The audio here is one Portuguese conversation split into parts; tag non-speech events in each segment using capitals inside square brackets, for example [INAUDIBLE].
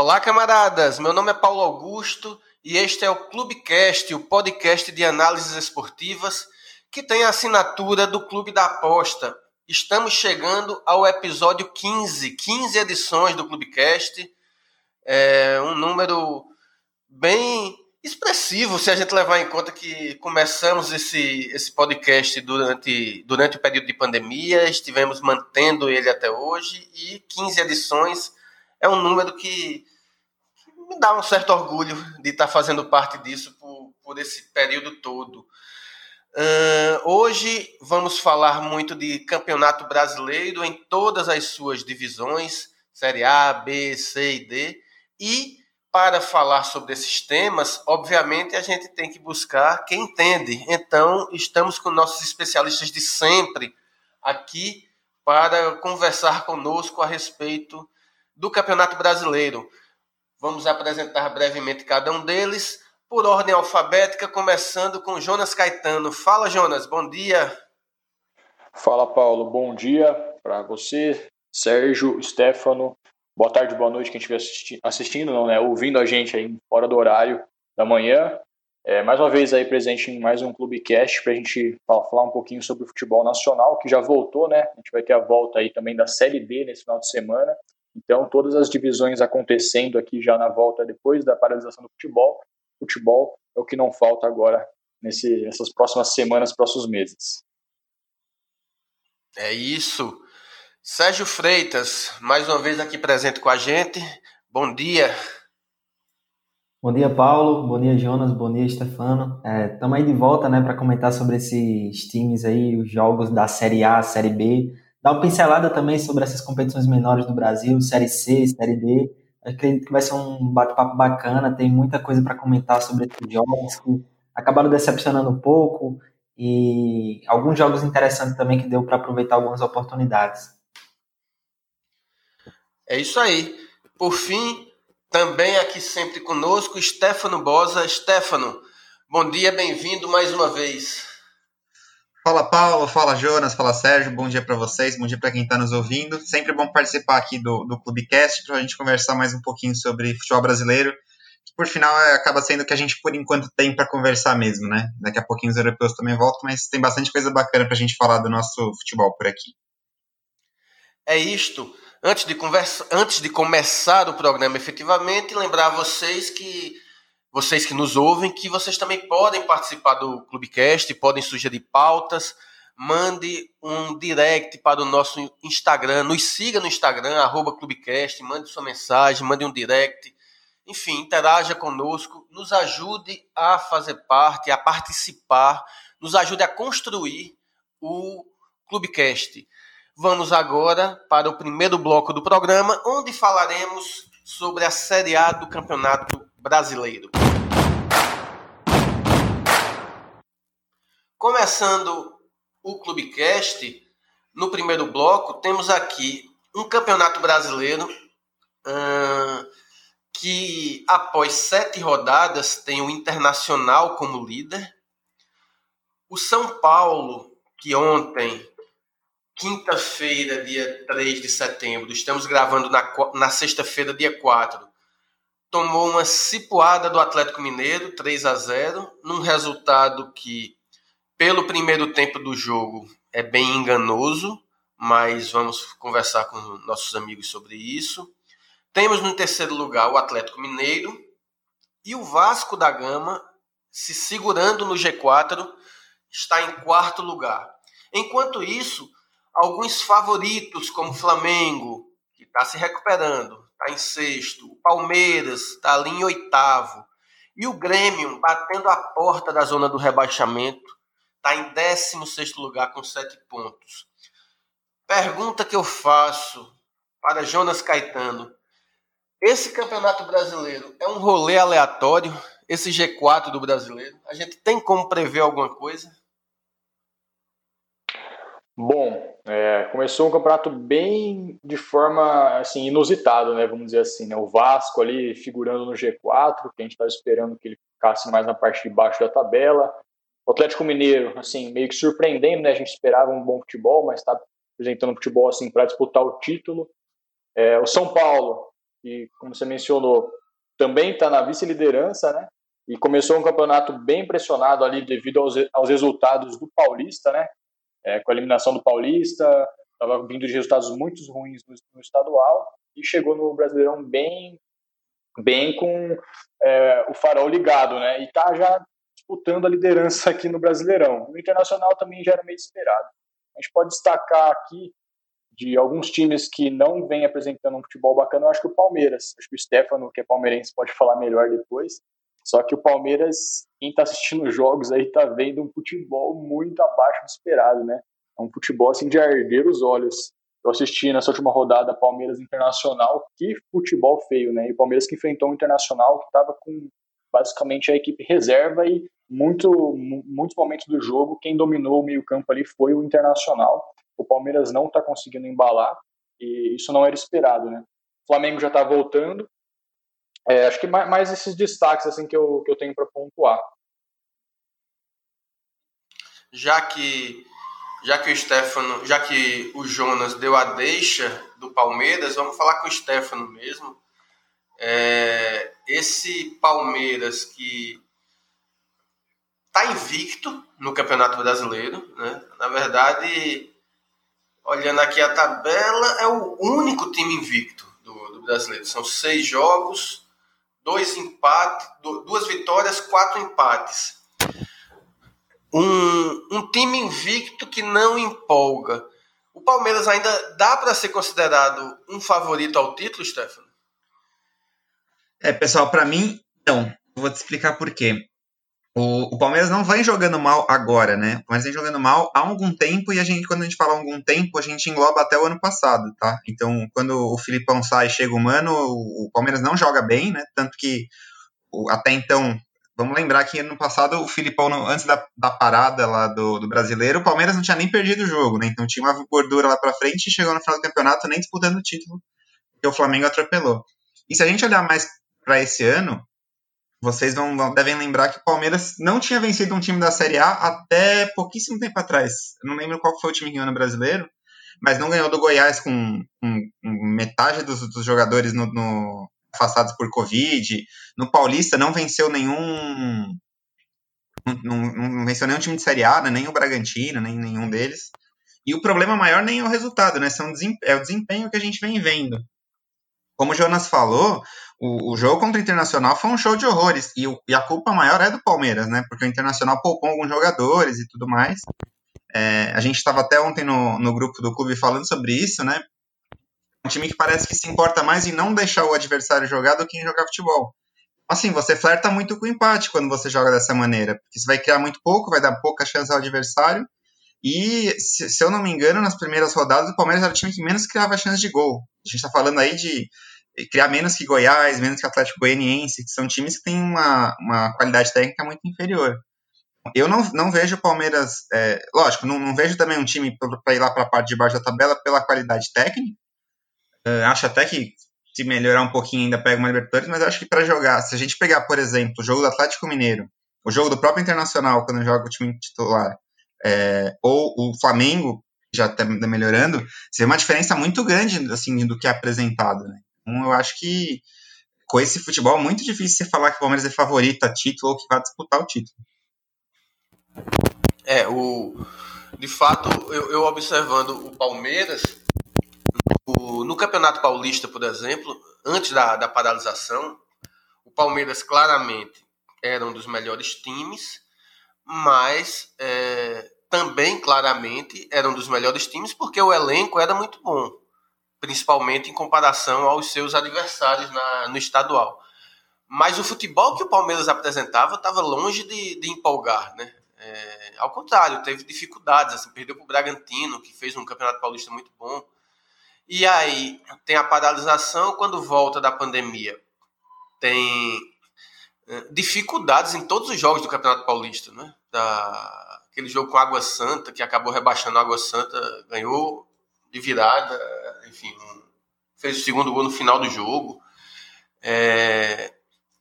Olá, camaradas. Meu nome é Paulo Augusto e este é o Clubecast, o podcast de análises esportivas que tem a assinatura do Clube da Aposta. Estamos chegando ao episódio 15, 15 edições do Clubecast. É um número bem expressivo se a gente levar em conta que começamos esse, esse podcast durante, durante o período de pandemia, estivemos mantendo ele até hoje e 15 edições é um número que, que me dá um certo orgulho de estar fazendo parte disso por, por esse período todo. Uh, hoje vamos falar muito de campeonato brasileiro em todas as suas divisões, Série A, B, C e D. E para falar sobre esses temas, obviamente a gente tem que buscar quem entende. Então, estamos com nossos especialistas de sempre aqui para conversar conosco a respeito do Campeonato Brasileiro. Vamos apresentar brevemente cada um deles, por ordem alfabética, começando com Jonas Caetano. Fala, Jonas, bom dia. Fala, Paulo, bom dia para você, Sérgio, Stefano. Boa tarde, boa noite, quem estiver assisti assistindo, não, né? Ouvindo a gente aí fora do horário da manhã. É, mais uma vez aí presente em mais um Clubecast para a gente falar um pouquinho sobre o futebol nacional, que já voltou, né? A gente vai ter a volta aí também da Série B nesse final de semana. Então, todas as divisões acontecendo aqui já na volta depois da paralisação do futebol. Futebol é o que não falta agora nesse, nessas próximas semanas, próximos meses. É isso. Sérgio Freitas, mais uma vez aqui presente com a gente. Bom dia. Bom dia, Paulo. Bom dia, Jonas. Bom dia, Stefano. Estamos é, aí de volta né, para comentar sobre esses times aí, os jogos da Série A, Série B Dá uma pincelada também sobre essas competições menores do Brasil, Série C, Série D. Acredito que vai ser um bate-papo bacana, tem muita coisa para comentar sobre esses jogos que acabaram decepcionando um pouco e alguns jogos interessantes também que deu para aproveitar algumas oportunidades. É isso aí. Por fim, também aqui sempre conosco, Stefano Bosa. Stefano, bom dia, bem-vindo mais uma vez. Fala Paulo, fala Jonas, fala Sérgio, bom dia para vocês, bom dia para quem está nos ouvindo. Sempre bom participar aqui do, do Clubecast para a gente conversar mais um pouquinho sobre futebol brasileiro, que por final é, acaba sendo que a gente por enquanto tem para conversar mesmo, né? Daqui a pouquinho os europeus também voltam, mas tem bastante coisa bacana para a gente falar do nosso futebol por aqui. É isto. Antes de, conversa, antes de começar o programa efetivamente, lembrar vocês que vocês que nos ouvem, que vocês também podem participar do Clubecast, podem sugerir pautas, mande um direct para o nosso Instagram, nos siga no Instagram, arroba Clubecast, mande sua mensagem, mande um direct, enfim, interaja conosco, nos ajude a fazer parte, a participar, nos ajude a construir o Clubecast. Vamos agora para o primeiro bloco do programa, onde falaremos sobre a Série A do Campeonato brasileiro. Começando o Clubecast, no primeiro bloco, temos aqui um campeonato brasileiro que, após sete rodadas, tem o Internacional como líder. O São Paulo, que ontem, quinta-feira, dia 3 de setembro, estamos gravando na, na sexta-feira, dia 4, tomou uma cipuada do Atlético Mineiro, 3 a 0 num resultado que, pelo primeiro tempo do jogo, é bem enganoso, mas vamos conversar com nossos amigos sobre isso. Temos no terceiro lugar o Atlético Mineiro e o Vasco da Gama, se segurando no G4, está em quarto lugar. Enquanto isso, alguns favoritos, como Flamengo, que está se recuperando, em sexto. O Palmeiras está ali em oitavo. E o Grêmio, batendo a porta da zona do rebaixamento, está em 16 lugar com sete pontos. Pergunta que eu faço para Jonas Caetano. Esse campeonato brasileiro é um rolê aleatório? Esse G4 do brasileiro? A gente tem como prever alguma coisa? Bom, é, começou um campeonato bem de forma assim inusitada, né? Vamos dizer assim, né? O Vasco ali figurando no G4, que a gente estava esperando que ele ficasse mais na parte de baixo da tabela. O Atlético Mineiro, assim, meio que surpreendendo, né? A gente esperava um bom futebol, mas está apresentando um futebol assim para disputar o título. É, o São Paulo, que, como você mencionou, também está na vice-liderança, né? E começou um campeonato bem pressionado ali devido aos, aos resultados do Paulista, né? É, com a eliminação do Paulista, estava vindo de resultados muito ruins no, no, estadual e chegou no Brasileirão bem, bem com é, o farol ligado, né? E está já disputando a liderança aqui no Brasileirão. No Internacional também já era meio esperado. A gente pode destacar aqui de alguns times que não vêm apresentando um futebol bacana, eu acho que o Palmeiras. Acho que o Stefano, que é palmeirense, pode falar melhor depois. Só que o Palmeiras, quem está assistindo jogos aí, está vendo um futebol muito abaixo do esperado, né? É um futebol assim de arder os olhos. Eu assisti nessa última rodada Palmeiras Internacional, que futebol feio, né? E o Palmeiras que enfrentou o Internacional, que estava com basicamente a equipe reserva e muito, muitos momentos do jogo, quem dominou o meio-campo ali foi o Internacional. O Palmeiras não está conseguindo embalar e isso não era esperado, né? O Flamengo já está voltando. É, acho que mais, mais, esses destaques assim que eu, que eu tenho para pontuar. Já que já que o Stefano, já que o Jonas deu a deixa do Palmeiras, vamos falar com o Stefano mesmo. É, esse Palmeiras que está invicto no Campeonato Brasileiro, né? Na verdade, olhando aqui a tabela, é o único time invicto do, do brasileiro. São seis jogos, dois empates, duas vitórias, quatro empates. Um, um time invicto que não empolga. O Palmeiras ainda dá para ser considerado um favorito ao título, Stefano? É, pessoal, para mim, não. Vou te explicar por quê. O, o, Palmeiras não vem jogando mal agora, né? Palmeiras vem jogando mal há algum tempo e a gente, quando a gente fala algum tempo, a gente engloba até o ano passado, tá? Então, quando o Filipão sai e chega o Mano, o, Palmeiras não joga bem, né? Tanto que até então, vamos lembrar que ano passado o Filipão, antes da, da parada lá do, do brasileiro, o Palmeiras não tinha nem perdido o jogo, né? Então tinha uma gordura lá pra frente e chegou no final do campeonato nem disputando o título, que o Flamengo atropelou. E se a gente olhar mais para esse ano, vocês vão, devem lembrar que o Palmeiras não tinha vencido um time da Série A até pouquíssimo tempo atrás. Eu não lembro qual foi o time que ganhou no brasileiro, mas não ganhou do Goiás com, com, com metade dos, dos jogadores no, no, afastados por Covid. No Paulista não venceu nenhum. Não, não, venceu nenhum time de Série A, né? nem o Bragantino, nem nenhum deles. E o problema maior nem é o resultado, né? São, é o desempenho que a gente vem vendo. Como o Jonas falou, o, o, jogo contra o Internacional foi um show de horrores. E, o, e, a culpa maior é do Palmeiras, né? Porque o Internacional poupou alguns jogadores e tudo mais. É, a gente estava até ontem no, no grupo do clube falando sobre isso, né? Um time que parece que se importa mais em não deixar o adversário jogar do que em jogar futebol. Assim, você flerta muito com o empate quando você joga dessa maneira. Porque você vai criar muito pouco, vai dar pouca chance ao adversário. E, se, se eu não me engano, nas primeiras rodadas, o Palmeiras era o time que menos criava chance de gol. A gente está falando aí de criar menos que Goiás, menos que Atlético Goianiense, que são times que têm uma, uma qualidade técnica muito inferior. Eu não, não vejo o Palmeiras, é, lógico, não, não, vejo também um time para ir lá para a parte de baixo da tabela pela qualidade técnica. É, acho até que se melhorar um pouquinho ainda pega uma Libertadores, mas acho que para jogar, se a gente pegar, por exemplo, o jogo do Atlético Mineiro, o jogo do próprio Internacional, quando joga o time titular, é, ou o Flamengo, já está melhorando, vê uma diferença muito grande assim do que é apresentado. Né? Então, eu acho que com esse futebol é muito difícil você falar que o Palmeiras é favorito a título ou que vai disputar o título. É, o, de fato, eu, eu observando o Palmeiras, no, no, Campeonato Paulista, por exemplo, antes da, da paralisação, o Palmeiras claramente era um dos melhores times, mas é, também claramente era um dos melhores times porque o elenco era muito bom principalmente em comparação aos seus adversários na, no estadual. Mas o futebol que o Palmeiras apresentava estava longe de, de, empolgar, né? É, ao contrário, teve dificuldades, assim, perdeu para o Bragantino, que fez um campeonato paulista muito bom. E aí tem a paralisação quando volta da pandemia. Tem é, dificuldades em todos os jogos do Campeonato Paulista, né? Da, aquele jogo com Água Santa, que acabou rebaixando a Água Santa, ganhou de virada, enfim, fez o segundo gol no final do jogo. É,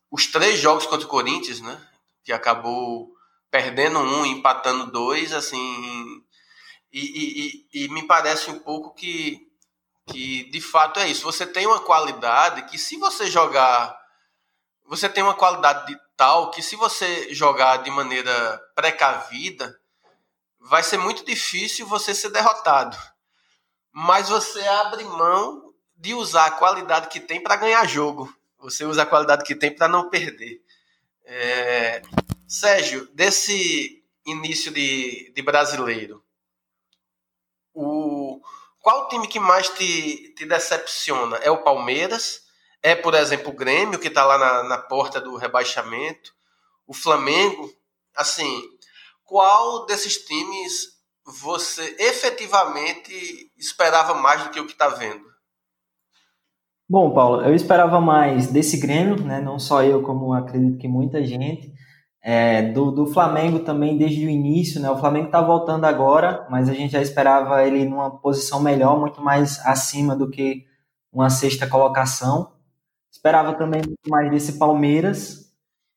os três jogos contra o Corinthians, né? Que acabou perdendo um, empatando dois, assim. E, e, e, me parece um pouco que que de fato é isso. Você tem uma qualidade que se você jogar, você tem uma qualidade de tal que se você jogar de maneira precavida, vai ser muito difícil você ser derrotado. Mas você abre mão de usar a qualidade que tem para ganhar jogo. Você usa a qualidade que tem para não perder. É... Sérgio, desse início de, de brasileiro, o, qual time que mais te, te decepciona? É o Palmeiras? É, por exemplo, o Grêmio, que está lá na, na porta do rebaixamento? O Flamengo? Assim, qual desses times você efetivamente esperava mais do que o que está vendo? Bom, Paulo, eu esperava mais desse Grêmio, né? não só eu, como acredito que muita gente. É, do, do Flamengo também desde o início, né? O Flamengo está voltando agora, mas a gente já esperava ele numa posição melhor, muito mais acima do que uma sexta colocação. Esperava também muito mais desse Palmeiras,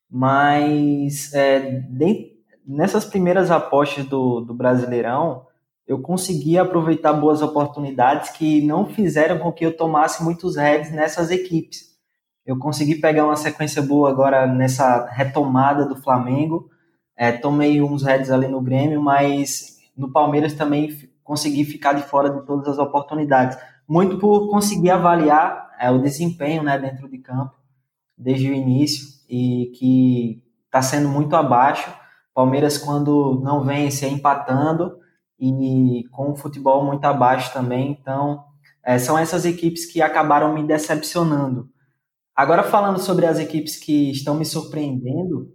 mas é, de, nessas primeiras apostas do, do Brasileirão, eu consegui aproveitar boas oportunidades que não fizeram com que eu tomasse muitos heads nessas equipes. Eu consegui pegar uma sequência boa agora nessa retomada do Flamengo. É, tomei uns heads ali no Grêmio, mas no Palmeiras também consegui ficar de fora de todas as oportunidades. Muito por conseguir avaliar é, o desempenho né, dentro de campo desde o início e que está sendo muito abaixo. Palmeiras, quando não vence, é empatando e com o futebol muito abaixo também. Então, é, são essas equipes que acabaram me decepcionando. Agora, falando sobre as equipes que estão me surpreendendo,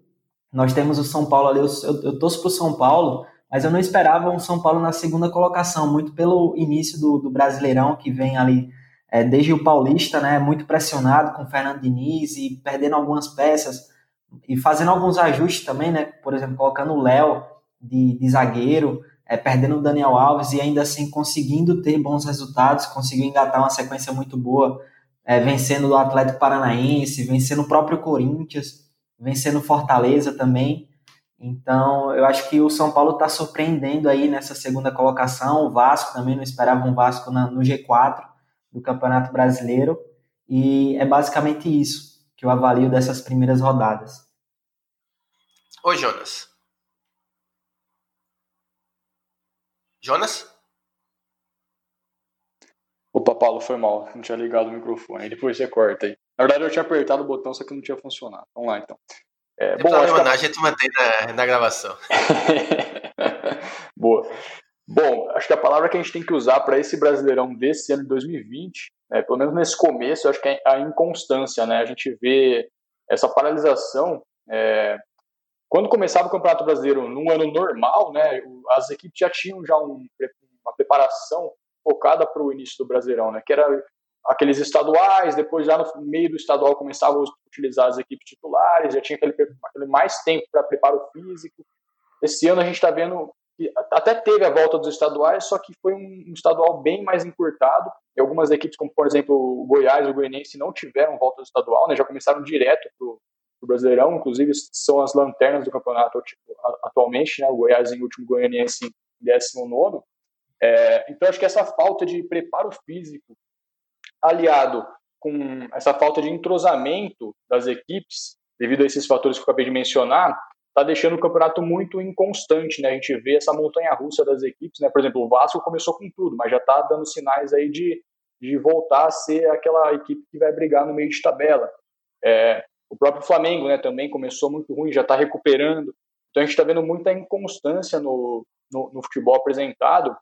nós temos o São Paulo ali, eu, eu, eu torço para o São Paulo, mas eu não esperava um São Paulo na segunda colocação, muito pelo início do, do Brasileirão, que vem ali é, desde o Paulista, né, muito pressionado com o Fernando Diniz e perdendo algumas peças e fazendo alguns ajustes também, né, por exemplo, colocando o Léo de, de zagueiro, é, perdendo o Daniel Alves e ainda assim conseguindo ter bons resultados, conseguiu engatar uma sequência muito boa é, vencendo o Atlético Paranaense, vencendo o próprio Corinthians, vencendo Fortaleza também. Então, eu acho que o São Paulo está surpreendendo aí nessa segunda colocação. O Vasco também não esperava um Vasco na, no G4 do Campeonato Brasileiro. E é basicamente isso que eu avalio dessas primeiras rodadas. Oi, Jonas. Jonas? Opa, Paulo, foi mal. Não tinha ligado o microfone. Depois você corta aí. Na verdade, eu tinha apertado o botão, só que não tinha funcionado. Vamos lá, então. É, bom, problema, que... a... gente mantém na, na gravação. [LAUGHS] Boa. Bom, acho que a palavra que a gente tem que usar para esse Brasileirão desse ano de 2020, né, pelo menos nesse começo, eu acho que é a inconstância, né? A gente vê essa paralisação. É... Quando começava o Campeonato Brasileiro num ano normal, né, as equipes já tinham já um, uma preparação focada para o início do Brasileirão, né? Que era aqueles estaduais, depois já no meio do estadual começavam a utilizar as equipes titulares, já tinha aquele, aquele mais tempo para preparo físico. Esse ano a gente está vendo que até teve a volta dos estaduais, só que foi um, estadual bem mais encurtado. E algumas equipes, como por exemplo o Goiás, o Goianense, não tiveram volta do estadual, né? Já começaram direto para o Brasileirão, inclusive são as lanternas do campeonato tipo, atualmente, né? O Goiás em último, o Goianense em 19 é, então, acho que essa falta de preparo físico, aliado com essa falta de entrosamento das equipes, devido a esses fatores que eu acabei de mencionar, está deixando o campeonato muito inconstante, né? A gente vê essa montanha-russa das equipes, né? Por exemplo, o Vasco começou com tudo, mas já está dando sinais aí de, de voltar a ser aquela equipe que vai brigar no meio de tabela. É, o próprio Flamengo, né? Também começou muito ruim, já está recuperando. Então a gente está vendo muita inconstância no, no, no futebol apresentado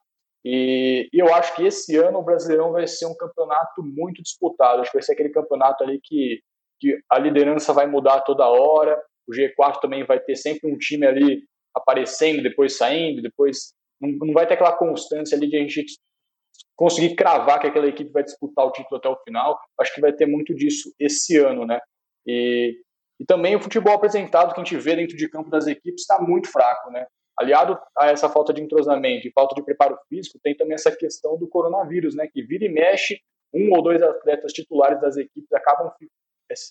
e, e, eu acho que esse ano o Brasileirão vai ser um campeonato muito disputado. Acho que vai ser aquele campeonato ali que, que a liderança vai mudar toda hora. O G4 também vai ter sempre um time ali aparecendo, depois saindo, depois não, não vai ter aquela constância ali de a gente conseguir cravar que aquela equipe vai disputar o título até o final. Acho que vai ter muito disso esse ano, né? E, e também o futebol apresentado que a gente vê dentro de campo das equipes está muito fraco, né? Aliado a essa falta de entrosamento e falta de preparo físico, tem também essa questão do coronavírus, né? Que vira e mexe, um ou dois atletas titulares das equipes acabam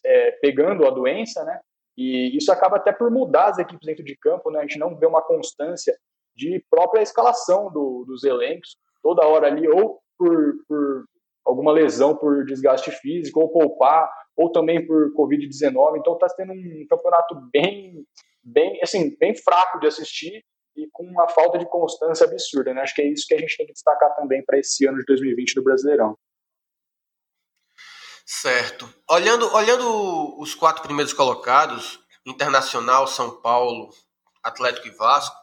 é, pegando a doença, né? E isso acaba até por mudar as equipes dentro de campo, né? A gente não vê uma constância de própria escalação do, dos elencos, toda hora ali, ou por, por alguma lesão por desgaste físico, ou poupar, ou também por Covid-19. Então está sendo um campeonato bem, bem, assim, bem fraco de assistir e com uma falta de constância absurda. Né? Acho que é isso que a gente tem que destacar também para esse ano de 2020 do Brasileirão. Certo. Olhando, olhando os quatro primeiros colocados, Internacional, São Paulo, Atlético e Vasco,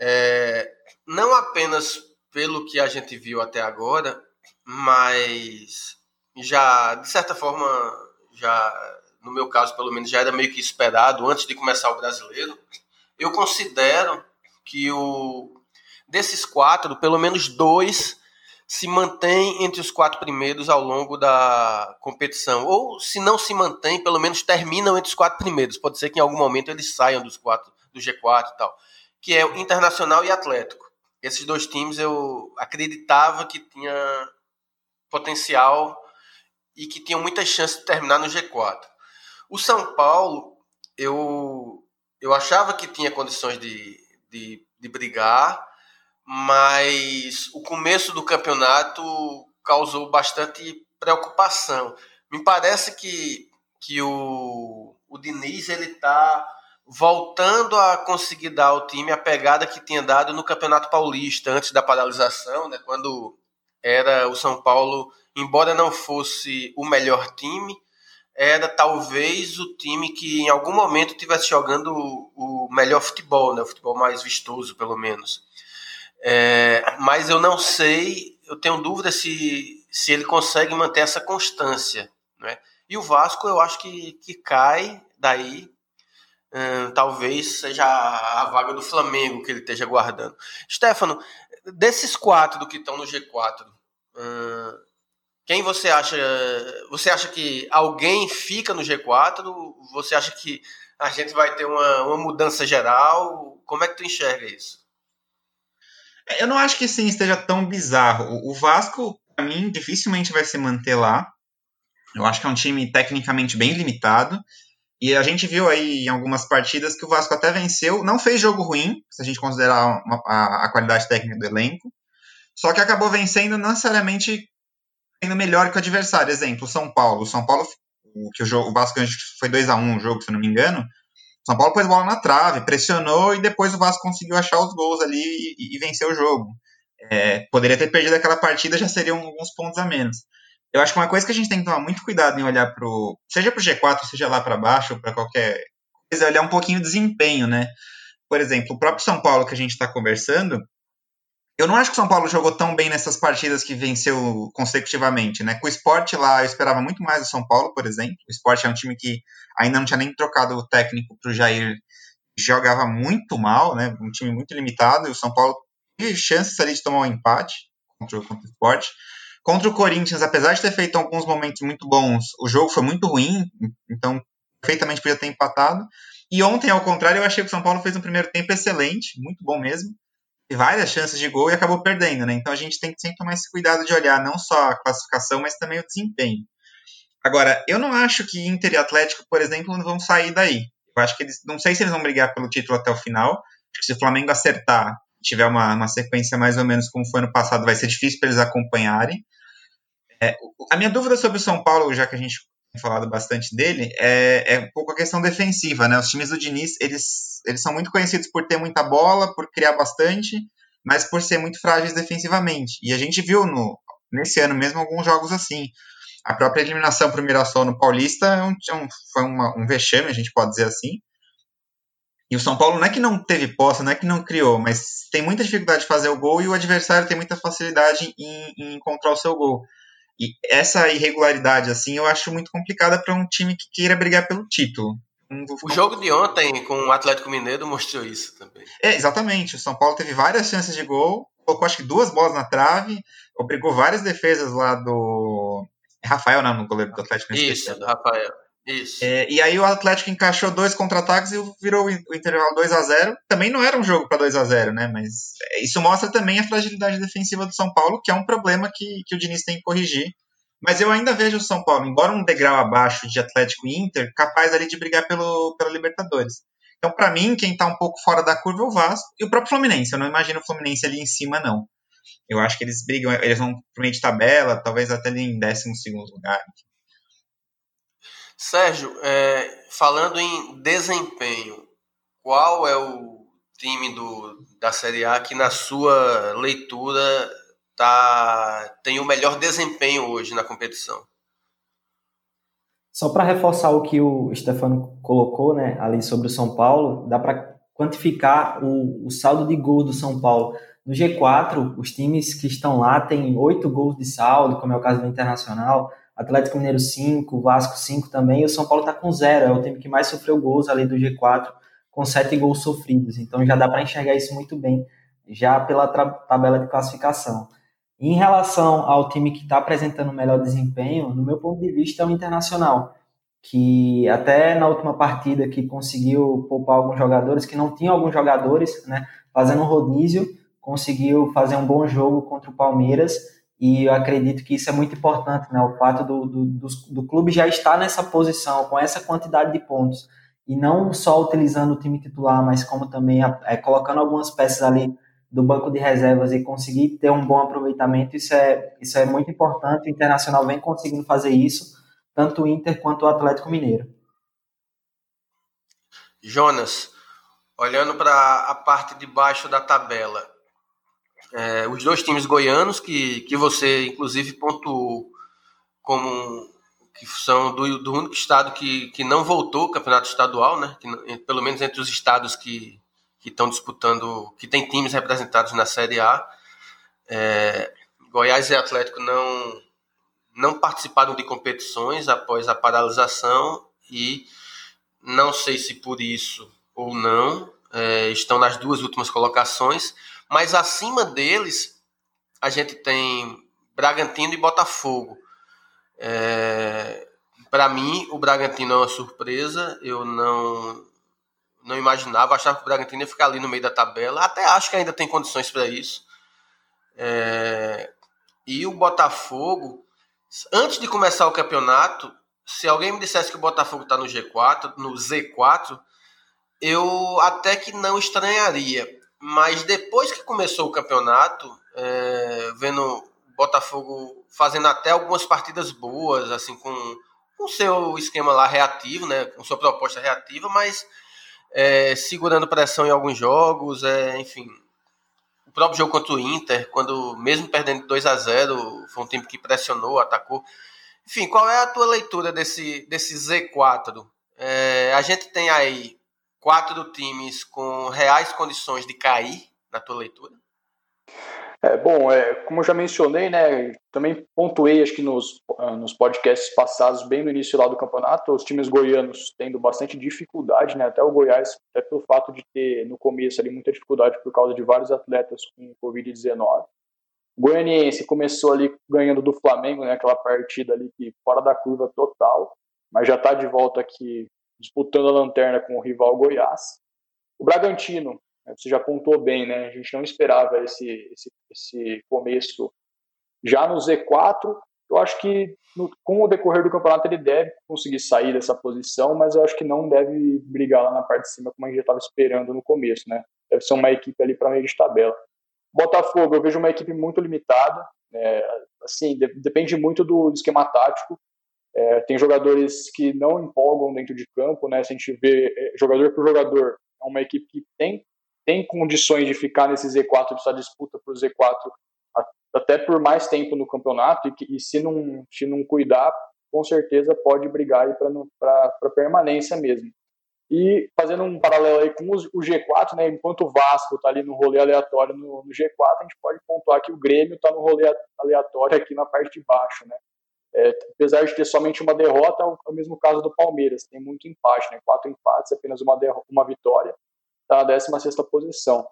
é, não apenas pelo que a gente viu até agora, mas já, de certa forma, já no meu caso, pelo menos, já era meio que esperado antes de começar o brasileiro. Eu considero que o desses quatro, pelo menos dois se mantém entre os quatro primeiros ao longo da competição. Ou, se não se mantém, pelo menos terminam entre os quatro primeiros. Pode ser que em algum momento eles saiam dos quatro, do G4 e tal. Que é o Internacional e Atlético. Esses dois times eu acreditava que tinha potencial e que tinham muitas chances de terminar no G4. O São Paulo, eu, eu achava que tinha condições de, de, de brigar, mas o começo do campeonato causou bastante preocupação. Me parece que, que o, o Diniz ele está voltando a conseguir dar ao time a pegada que tinha dado no Campeonato Paulista antes da paralisação, né, quando era o São Paulo, embora não fosse o melhor time, era talvez o time que em algum momento tivesse jogando o, melhor futebol, né, o futebol mais vistoso, pelo menos. É, mas eu não sei, eu tenho dúvida se, se ele consegue manter essa constância. Né? E o Vasco eu acho que, que cai daí. Hum, talvez seja a, a vaga do Flamengo que ele esteja guardando. Stefano, desses quatro do que estão no G4, hum, quem você acha? Você acha que alguém fica no G4? Você acha que a gente vai ter uma, uma mudança geral? Como é que tu enxerga isso? Eu não acho que sim esteja tão bizarro. O Vasco, para mim, dificilmente vai se manter lá. Eu acho que é um time tecnicamente bem limitado. E a gente viu aí em algumas partidas que o Vasco até venceu. Não fez jogo ruim, se a gente considerar uma, a, a, qualidade técnica do elenco. Só que acabou vencendo não necessariamente sendo melhor que o adversário. Exemplo, o São Paulo. O São Paulo, que o, jogo, o Vasco foi 2 a 1 um, o jogo, se não me engano. São Paulo pôs bola na trave, pressionou e depois o Vasco conseguiu achar os gols ali e, e vencer o jogo. É, poderia ter perdido aquela partida, já seriam alguns pontos a menos. Eu acho que uma coisa que a gente tem que tomar muito cuidado em olhar para seja para o G4, seja lá para baixo, para qualquer coisa, é olhar um pouquinho o desempenho, né? Por exemplo, o próprio São Paulo que a gente está conversando, eu não acho que o São Paulo jogou tão bem nessas partidas que venceu consecutivamente, né? Com o Sport lá, eu esperava muito mais do São Paulo, por exemplo. O Sport é um time que ainda não tinha nem trocado o técnico para o Jair, jogava muito mal, né? Um time muito limitado, e o São Paulo teve chances ali de tomar um empate contra, contra o Sport. Contra o Corinthians, apesar de ter feito alguns momentos muito bons, o jogo foi muito ruim, então perfeitamente podia ter empatado. E ontem, ao contrário, eu achei que o São Paulo fez um primeiro tempo excelente, muito bom mesmo várias chances de gol e acabou perdendo, né? Então a gente tem que sempre tomar esse cuidado de olhar não só a classificação, mas também o desempenho. Agora, eu não acho que Inter e Atlético, por exemplo, vão sair daí. Eu acho que eles, não sei se eles vão brigar pelo título até o final. Acho que se o Flamengo acertar, tiver uma, uma sequência mais ou menos como foi ano passado, vai ser difícil para eles acompanharem. É, a minha dúvida sobre o São Paulo, já que a gente falado bastante dele, é, é um pouco a questão defensiva, né? Os times do Diniz, eles, eles são muito conhecidos por ter muita bola, por criar bastante, mas por ser muito frágeis defensivamente. E a gente viu no, nesse ano mesmo alguns jogos assim. A própria eliminação para o Mirassol no Paulista é é um, foi uma, um vexame, a gente pode dizer assim. E o São Paulo não é que não teve posse, não é que não criou, mas tem muita dificuldade de fazer o gol e o adversário tem muita facilidade em, em encontrar o seu gol. E essa irregularidade, assim, eu acho muito complicada para um time que queira brigar pelo título. O jogo de ontem com o Atlético Mineiro mostrou isso também. É, exatamente. O São Paulo teve várias chances de gol, colocou acho que duas bolas na trave, obrigou várias defesas lá do. Rafael, não, no goleiro do Atlético. Isso, do Rafael. Isso. É, e aí o Atlético encaixou dois contra-ataques e virou o intervalo 2 a 0 Também não era um jogo para 2 a 0 né? Mas isso mostra também a fragilidade defensiva do São Paulo, que é um problema que, que o Diniz tem que corrigir. Mas eu ainda vejo o São Paulo, embora um degrau abaixo de Atlético e Inter, capaz ali de brigar pelo, pela Libertadores. Então, para mim, quem está um pouco fora da curva é o Vasco e o próprio Fluminense. Eu não imagino o Fluminense ali em cima, não. eu acho que eles brigam, eles vão pro meio de tabela, talvez até ali em 12 segundo lugar. Sérgio, é, falando em desempenho, qual é o time do, da Série A que, na sua leitura, tá, tem o melhor desempenho hoje na competição? Só para reforçar o que o Stefano colocou né, ali sobre o São Paulo, dá para quantificar o, o saldo de gol do São Paulo. No G4, os times que estão lá têm oito gols de saldo, como é o caso do Internacional, Atlético Mineiro 5, Vasco 5 também, e o São Paulo está com zero, é o time que mais sofreu gols ali do G4, com sete gols sofridos. Então já dá para enxergar isso muito bem, já pela tabela de classificação. Em relação ao time que está apresentando melhor desempenho, no meu ponto de vista, é o Internacional, que até na última partida que conseguiu poupar alguns jogadores, que não tinha alguns jogadores, né, fazendo um rodízio, conseguiu fazer um bom jogo contra o Palmeiras e eu acredito que isso é muito importante, né? O fato do, do, do, do, clube já estar nessa posição, com essa quantidade de pontos, e não só utilizando o time titular, mas como também é, colocando algumas peças ali do banco de reservas e conseguir ter um bom aproveitamento, isso é, isso é muito importante. O Internacional vem conseguindo fazer isso, tanto o Inter quanto o Atlético Mineiro. Jonas, olhando para a parte de baixo da tabela, é, os dois times goianos, que, que você inclusive pontuou como que são do, do único estado que, que não voltou ao campeonato estadual, né? Que, pelo menos entre os estados que, estão disputando, que tem times representados na Série A. É, Goiás e Atlético não, não participaram de competições após a paralisação e não sei se por isso ou não, é, estão nas duas últimas colocações, mas acima deles a gente tem Bragantino e Botafogo. É, Para mim, o Bragantino é uma surpresa. Eu não não imaginava, achava que o Bragantino ia ficar ali no meio da tabela. Até acho que ainda tem condições para isso. É, e o Botafogo, antes de começar o campeonato, se alguém me dissesse que o Botafogo está no G4, no Z4, eu até que não estranharia. Mas depois que começou o campeonato, é, vendo Botafogo fazendo até algumas partidas boas, assim, com o seu esquema lá reativo, né, com sua proposta reativa, mas é, segurando pressão em alguns jogos, é, enfim. O próprio jogo contra o Inter, quando mesmo perdendo 2 a 0 foi um time que pressionou, atacou. Enfim, qual é a tua leitura desse, desse Z4? É, a gente tem aí quatro times com reais condições de cair, na tua leitura? É, bom, é, como eu já mencionei, né, também pontuei, acho que nos, ah, nos podcasts passados, bem no início lá do campeonato, os times goianos tendo bastante dificuldade, né, até o Goiás, até pelo fato de ter no começo ali muita dificuldade por causa de vários atletas com Covid-19. O Goianiense começou ali ganhando do Flamengo, né, aquela partida ali que fora da curva total, mas já está de volta aqui disputando a lanterna com o rival Goiás. O Bragantino, né, você já pontuou bem, né? A gente não esperava esse, esse, esse começo já no Z4. Eu acho que no, com o decorrer do campeonato ele deve conseguir sair dessa posição, mas eu acho que não deve brigar lá na parte de cima como a gente já estava esperando no começo, né? Deve ser uma equipe ali para meio de tabela. Botafogo, eu vejo uma equipe muito limitada. É, assim, de, depende muito do esquema tático. É, tem jogadores que não empolgam dentro de campo, né? Se a gente vê é, jogador por jogador, é uma equipe que tem, tem condições de ficar nesse Z4, dessa disputa por Z4 até por mais tempo no campeonato e, que, e se, não, se não cuidar, com certeza pode brigar para permanência mesmo. E fazendo um paralelo aí com o G4, né, enquanto o Vasco está ali no rolê aleatório no, no, G4, a gente pode pontuar que o Grêmio está no rolê aleatório aqui na parte de baixo, né? É, apesar de ter somente uma derrota, é o, é o, mesmo caso do Palmeiras, tem muito empate, né? quatro empates, apenas uma, uma vitória, está na 16 posição.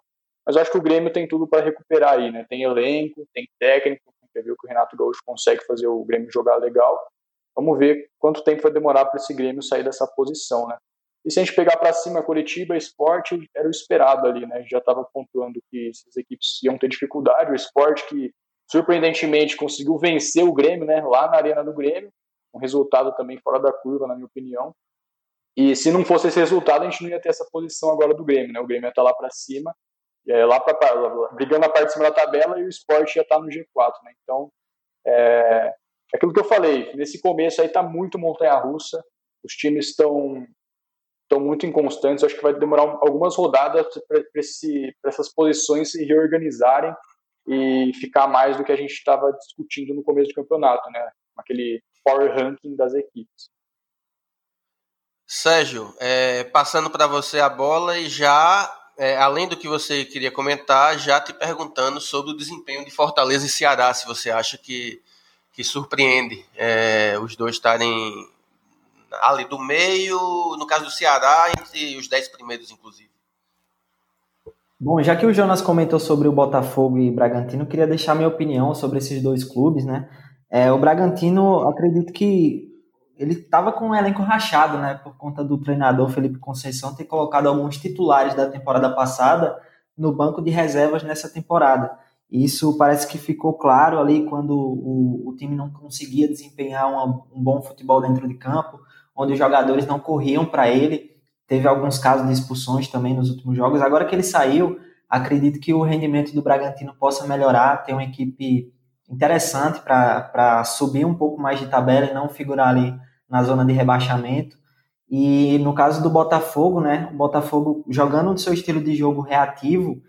Mas eu acho que o Grêmio tem tudo para recuperar aí, né? tem elenco, tem técnico, quer ver que o Renato Gaúcho consegue fazer o Grêmio jogar legal. Vamos ver quanto tempo vai demorar para esse Grêmio sair dessa posição. Né? E se a gente pegar para cima Curitiba, Esporte, era o esperado ali, né? Já estava pontuando que essas equipes iam ter dificuldade. O Esporte que surpreendentemente conseguiu vencer o Grêmio, né, lá na Arena do Grêmio, um resultado também fora da curva, na minha opinião. E se não fosse esse resultado, a gente não ia ter essa posição agora do Grêmio, né? O Grêmio ia estar lá para cima é, lá para brigando na parte de cima da tabela e o esporte já está no G4, né? Então, é, é, aquilo que eu falei, nesse começo aí está muito montanha-russa, os times estão estão muito inconstantes, acho que vai demorar algumas rodadas para essas posições se reorganizarem e ficar mais do que a gente estava discutindo no começo do campeonato, né? Aquele power ranking das equipes. Sérgio, é, passando para você a bola e já, é, além do que você queria comentar, já te perguntando sobre o desempenho de Fortaleza e Ceará, se você acha que, que surpreende é, os dois estarem ali do meio, no caso do Ceará, entre os dez primeiros, inclusive. Bom, já que o Jonas comentou sobre o Botafogo e Bragantino, queria deixar minha opinião sobre esses dois clubes, né? É, o Bragantino, acredito que ele estava com um elenco rachado, né? Por conta do treinador Felipe Conceição ter colocado alguns titulares da temporada passada no banco de reservas nessa temporada. E isso parece que ficou claro ali quando o, o time não conseguia desempenhar uma, um bom futebol dentro de campo, onde os jogadores não corriam para ele. Teve alguns casos de expulsões também nos últimos jogos. Agora que ele saiu, acredito que o rendimento do Bragantino possa melhorar, ter uma equipe interessante para subir um pouco mais de tabela e não figurar ali na zona de rebaixamento. E no caso do Botafogo, né, o Botafogo jogando no seu estilo de jogo reativo,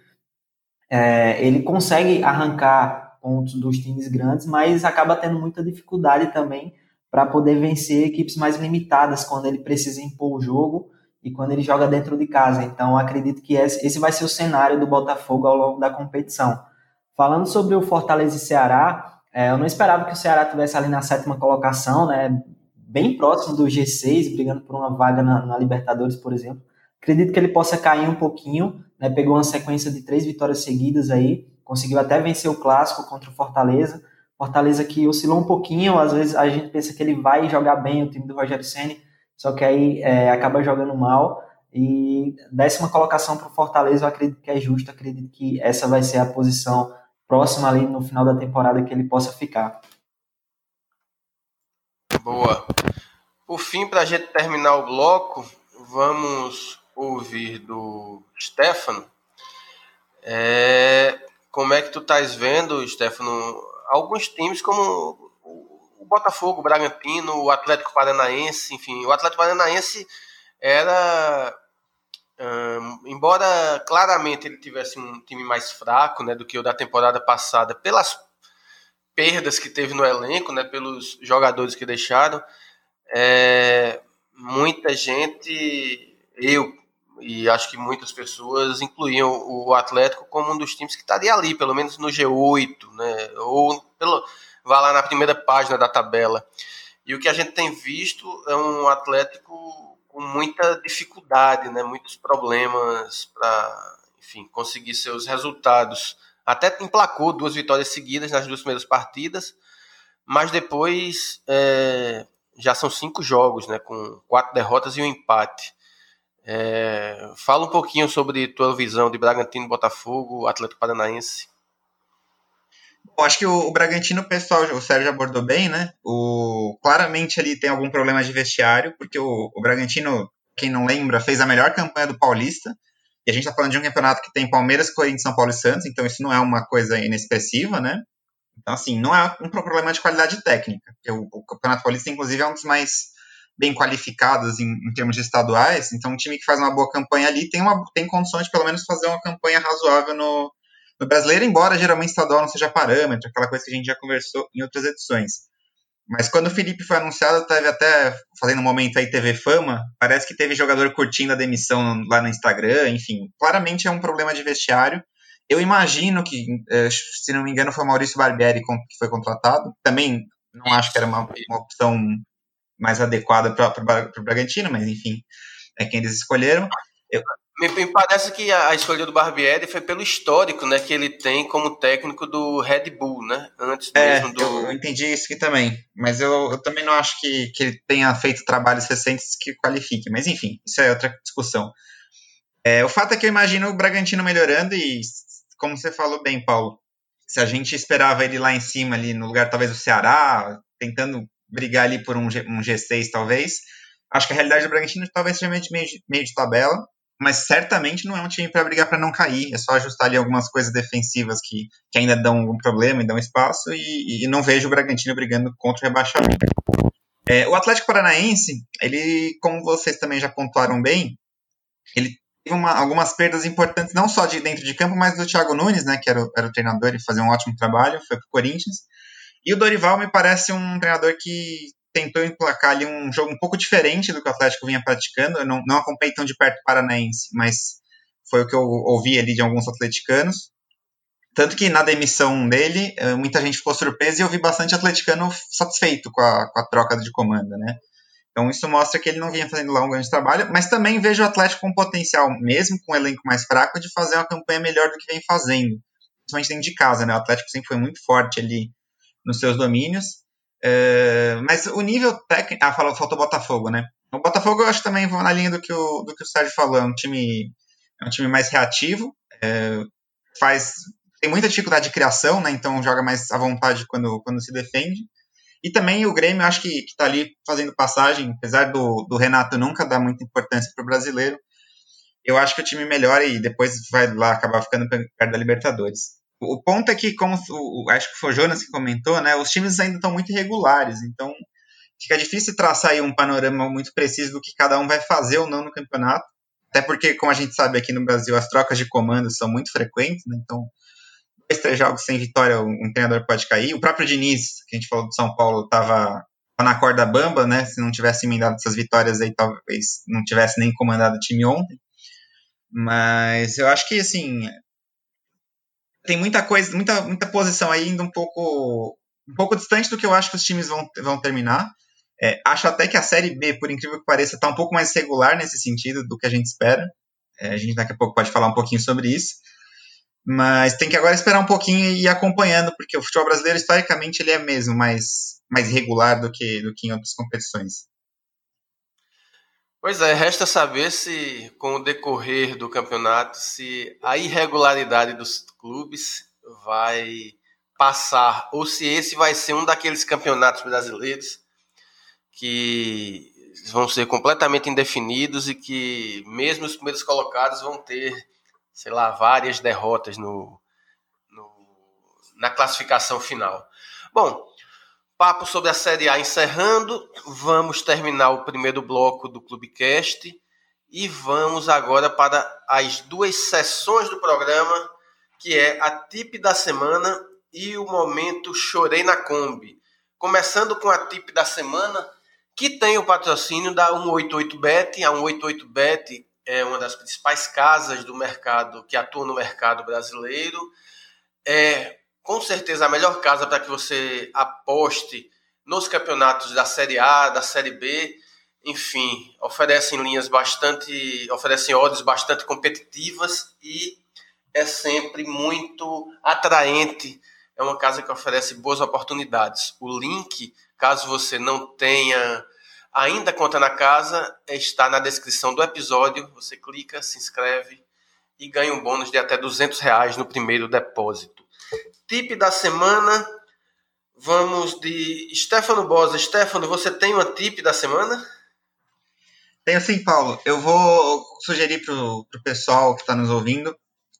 é, ele consegue arrancar pontos dos times grandes, mas acaba tendo muita dificuldade também para poder vencer equipes mais limitadas quando ele precisa impor o jogo e quando ele joga dentro de casa. Então, acredito que esse vai ser o cenário do Botafogo ao longo da competição. Falando sobre o Fortaleza e Ceará, é, eu não esperava que o Ceará tivesse ali na sétima colocação, né, bem próximo do G6, brigando por uma vaga na, na Libertadores, por exemplo. Acredito que ele possa cair um pouquinho, né, pegou uma sequência de três vitórias seguidas aí, conseguiu até vencer o clássico contra o Fortaleza, Fortaleza que oscilou um pouquinho, às vezes a gente pensa que ele vai jogar bem o time do Rogério Ceni, só que aí é, acaba jogando mal. E décima colocação para o Fortaleza, eu acredito que é justo, acredito que essa vai ser a posição próxima ali no final da temporada que ele possa ficar. Boa. Por fim, para a gente terminar o bloco, vamos ouvir do Stefano. É, como é que tu estás vendo, Stefano, alguns times como Botafogo, o Bragantino, o Atlético Paranaense, enfim, o Atlético Paranaense era embora claramente ele tivesse um time mais fraco né, do que o da temporada passada, pelas perdas que teve no elenco, né, pelos jogadores que deixaram, é, muita gente, eu e acho que muitas pessoas incluíam o Atlético como um dos times que estaria ali, pelo menos no G8, né? Ou pelo, vá lá na primeira página da tabela. E o que a gente tem visto é um Atlético com muita dificuldade, né? Muitos problemas para, enfim, conseguir seus resultados. Até emplacou duas vitórias seguidas nas duas primeiras partidas, mas depois é, já são cinco jogos, né? Com quatro derrotas e um empate. É, fala um pouquinho sobre tua visão de Bragantino, Botafogo, Atlético Paranaense. Bom, acho que o, o Bragantino, pessoal, o Sérgio abordou bem, né? O, claramente ele tem algum problema de vestiário, porque o, o Bragantino, quem não lembra, fez a melhor campanha do Paulista. E a gente está falando de um campeonato que tem Palmeiras, Corinthians, São Paulo e Santos, então isso não é uma coisa inexpressiva, né? Então, assim, não é um problema de qualidade técnica. O, o Campeonato Paulista, inclusive, é um dos mais bem qualificados em, em, termos de estaduais, então um time que faz uma boa campanha ali tem, uma, tem condições de pelo menos fazer uma campanha razoável no, no brasileiro, embora geralmente estadual não seja parâmetro, aquela coisa que a gente já conversou em outras edições. Mas quando o Felipe foi anunciado, teve até, fazendo um momento aí TV Fama, parece que teve jogador curtindo a demissão lá no Instagram, enfim, claramente é um problema de vestiário. Eu imagino que, eh, se não me engano, foi o Maurício Barbieri que foi contratado. Também não acho que era uma, uma opção mais adequada para o Bragantino, mas enfim, é quem eles escolheram. Eu... Me, me, parece que a, a, escolha do Barbieri foi pelo histórico, né, que ele tem como técnico do Red Bull, né, antes é, mesmo do... Eu, eu entendi isso aqui também, mas eu, eu também não acho que, que ele tenha feito trabalhos recentes que qualifique, mas enfim, isso é outra discussão. É, o fato é que eu imagino o Bragantino melhorando e, como você falou bem, Paulo, se a gente esperava ele lá em cima, ali no lugar talvez do Ceará, tentando brigar ali por um, G, um G6, talvez. Acho que a realidade do Bragantino talvez seja meio, meio de tabela, mas certamente não é um time para brigar para não cair. É só ajustar ali algumas coisas defensivas que, que ainda dão algum problema e dão espaço, e, e não vejo o Bragantino brigando contra o rebaixamento. É, o Atlético Paranaense, ele, como vocês também já pontuaram bem, ele teve uma, algumas perdas importantes, não só de dentro de campo, mas do Thiago Nunes, né, que era o, era o treinador e fazia um ótimo trabalho, foi para o Corinthians. E o Dorival me parece um treinador que tentou emplacar ali um jogo um pouco diferente do que o Atlético vinha praticando. Eu não, não acompanhei tão de perto o Paranaense, mas foi o que eu ouvi ali de alguns atleticanos. Tanto que na demissão dele, eh, muita gente ficou surpresa e eu vi bastante atleticano satisfeito com a, com a troca de comando, né? Então isso mostra que ele não vinha fazendo lá um grande trabalho, mas também vejo o Atlético com potencial, mesmo com um elenco mais fraco, de fazer uma campanha melhor do que vem fazendo. Principalmente dentro de casa, né? O Atlético sempre foi muito forte ali nos seus domínios. É, mas o nível técnico. Ah, falou, faltou o Botafogo, né? O Botafogo eu acho também vou na linha do que o, do que o Sérgio falou. É um time, é um time mais reativo, é, faz, tem muita dificuldade de criação, né? Então joga mais à vontade quando, quando se defende. E também o Grêmio, acho que está ali fazendo passagem, apesar do, do Renato nunca dar muita importância para o brasileiro. Eu acho que o time melhora e depois vai lá acabar ficando perto da Libertadores. O ponto é que, como acho que foi o Jonas que comentou, né, os times ainda estão muito irregulares, então fica difícil traçar aí um panorama muito preciso do que cada um vai fazer ou não no campeonato. Até porque, como a gente sabe aqui no Brasil, as trocas de comandos são muito frequentes, né? então dois, três jogos sem vitória, um treinador pode cair. O próprio Diniz, que a gente falou do São Paulo, estava na corda bamba, né? Se não tivesse emendado essas vitórias aí, talvez não tivesse nem comandado o time ontem. Mas eu acho que, assim, tem muita coisa, muita, muita posição ainda um pouco, um pouco distante do que eu acho que os times vão, vão terminar. É, acho até que a Série B, por incrível que pareça, está um pouco mais regular nesse sentido do que a gente espera. É, a gente daqui a pouco pode falar um pouquinho sobre isso. Mas tem que agora esperar um pouquinho e ir acompanhando, porque o futebol brasileiro, historicamente, ele é mesmo mais, mais regular do que, do que em outras competições. Pois é, resta saber se, com o decorrer do campeonato, se a irregularidade dos clubes vai passar, ou se esse vai ser um daqueles campeonatos brasileiros que vão ser completamente indefinidos e que mesmo os primeiros colocados vão ter, sei lá, várias derrotas no, no na classificação final. Bom, Papo sobre a Série A encerrando. Vamos terminar o primeiro bloco do Clubecast e vamos agora para as duas sessões do programa, que é a tip da semana e o momento Chorei na Kombi. Começando com a tip da semana, que tem o patrocínio da 188bet. A 188bet é uma das principais casas do mercado que atua no mercado brasileiro. É com certeza a melhor casa para que você aposte nos campeonatos da Série A, da Série B, enfim, oferecem linhas bastante, oferecem odds bastante competitivas e é sempre muito atraente. É uma casa que oferece boas oportunidades. O link, caso você não tenha ainda conta na casa, está na descrição do episódio. Você clica, se inscreve e ganha um bônus de até 200 reais no primeiro depósito. Tip da semana. Vamos de Stefano Bosa. Stefano, você tem uma tip da semana? Tenho sim, Paulo. Eu vou sugerir para o pessoal que está nos ouvindo.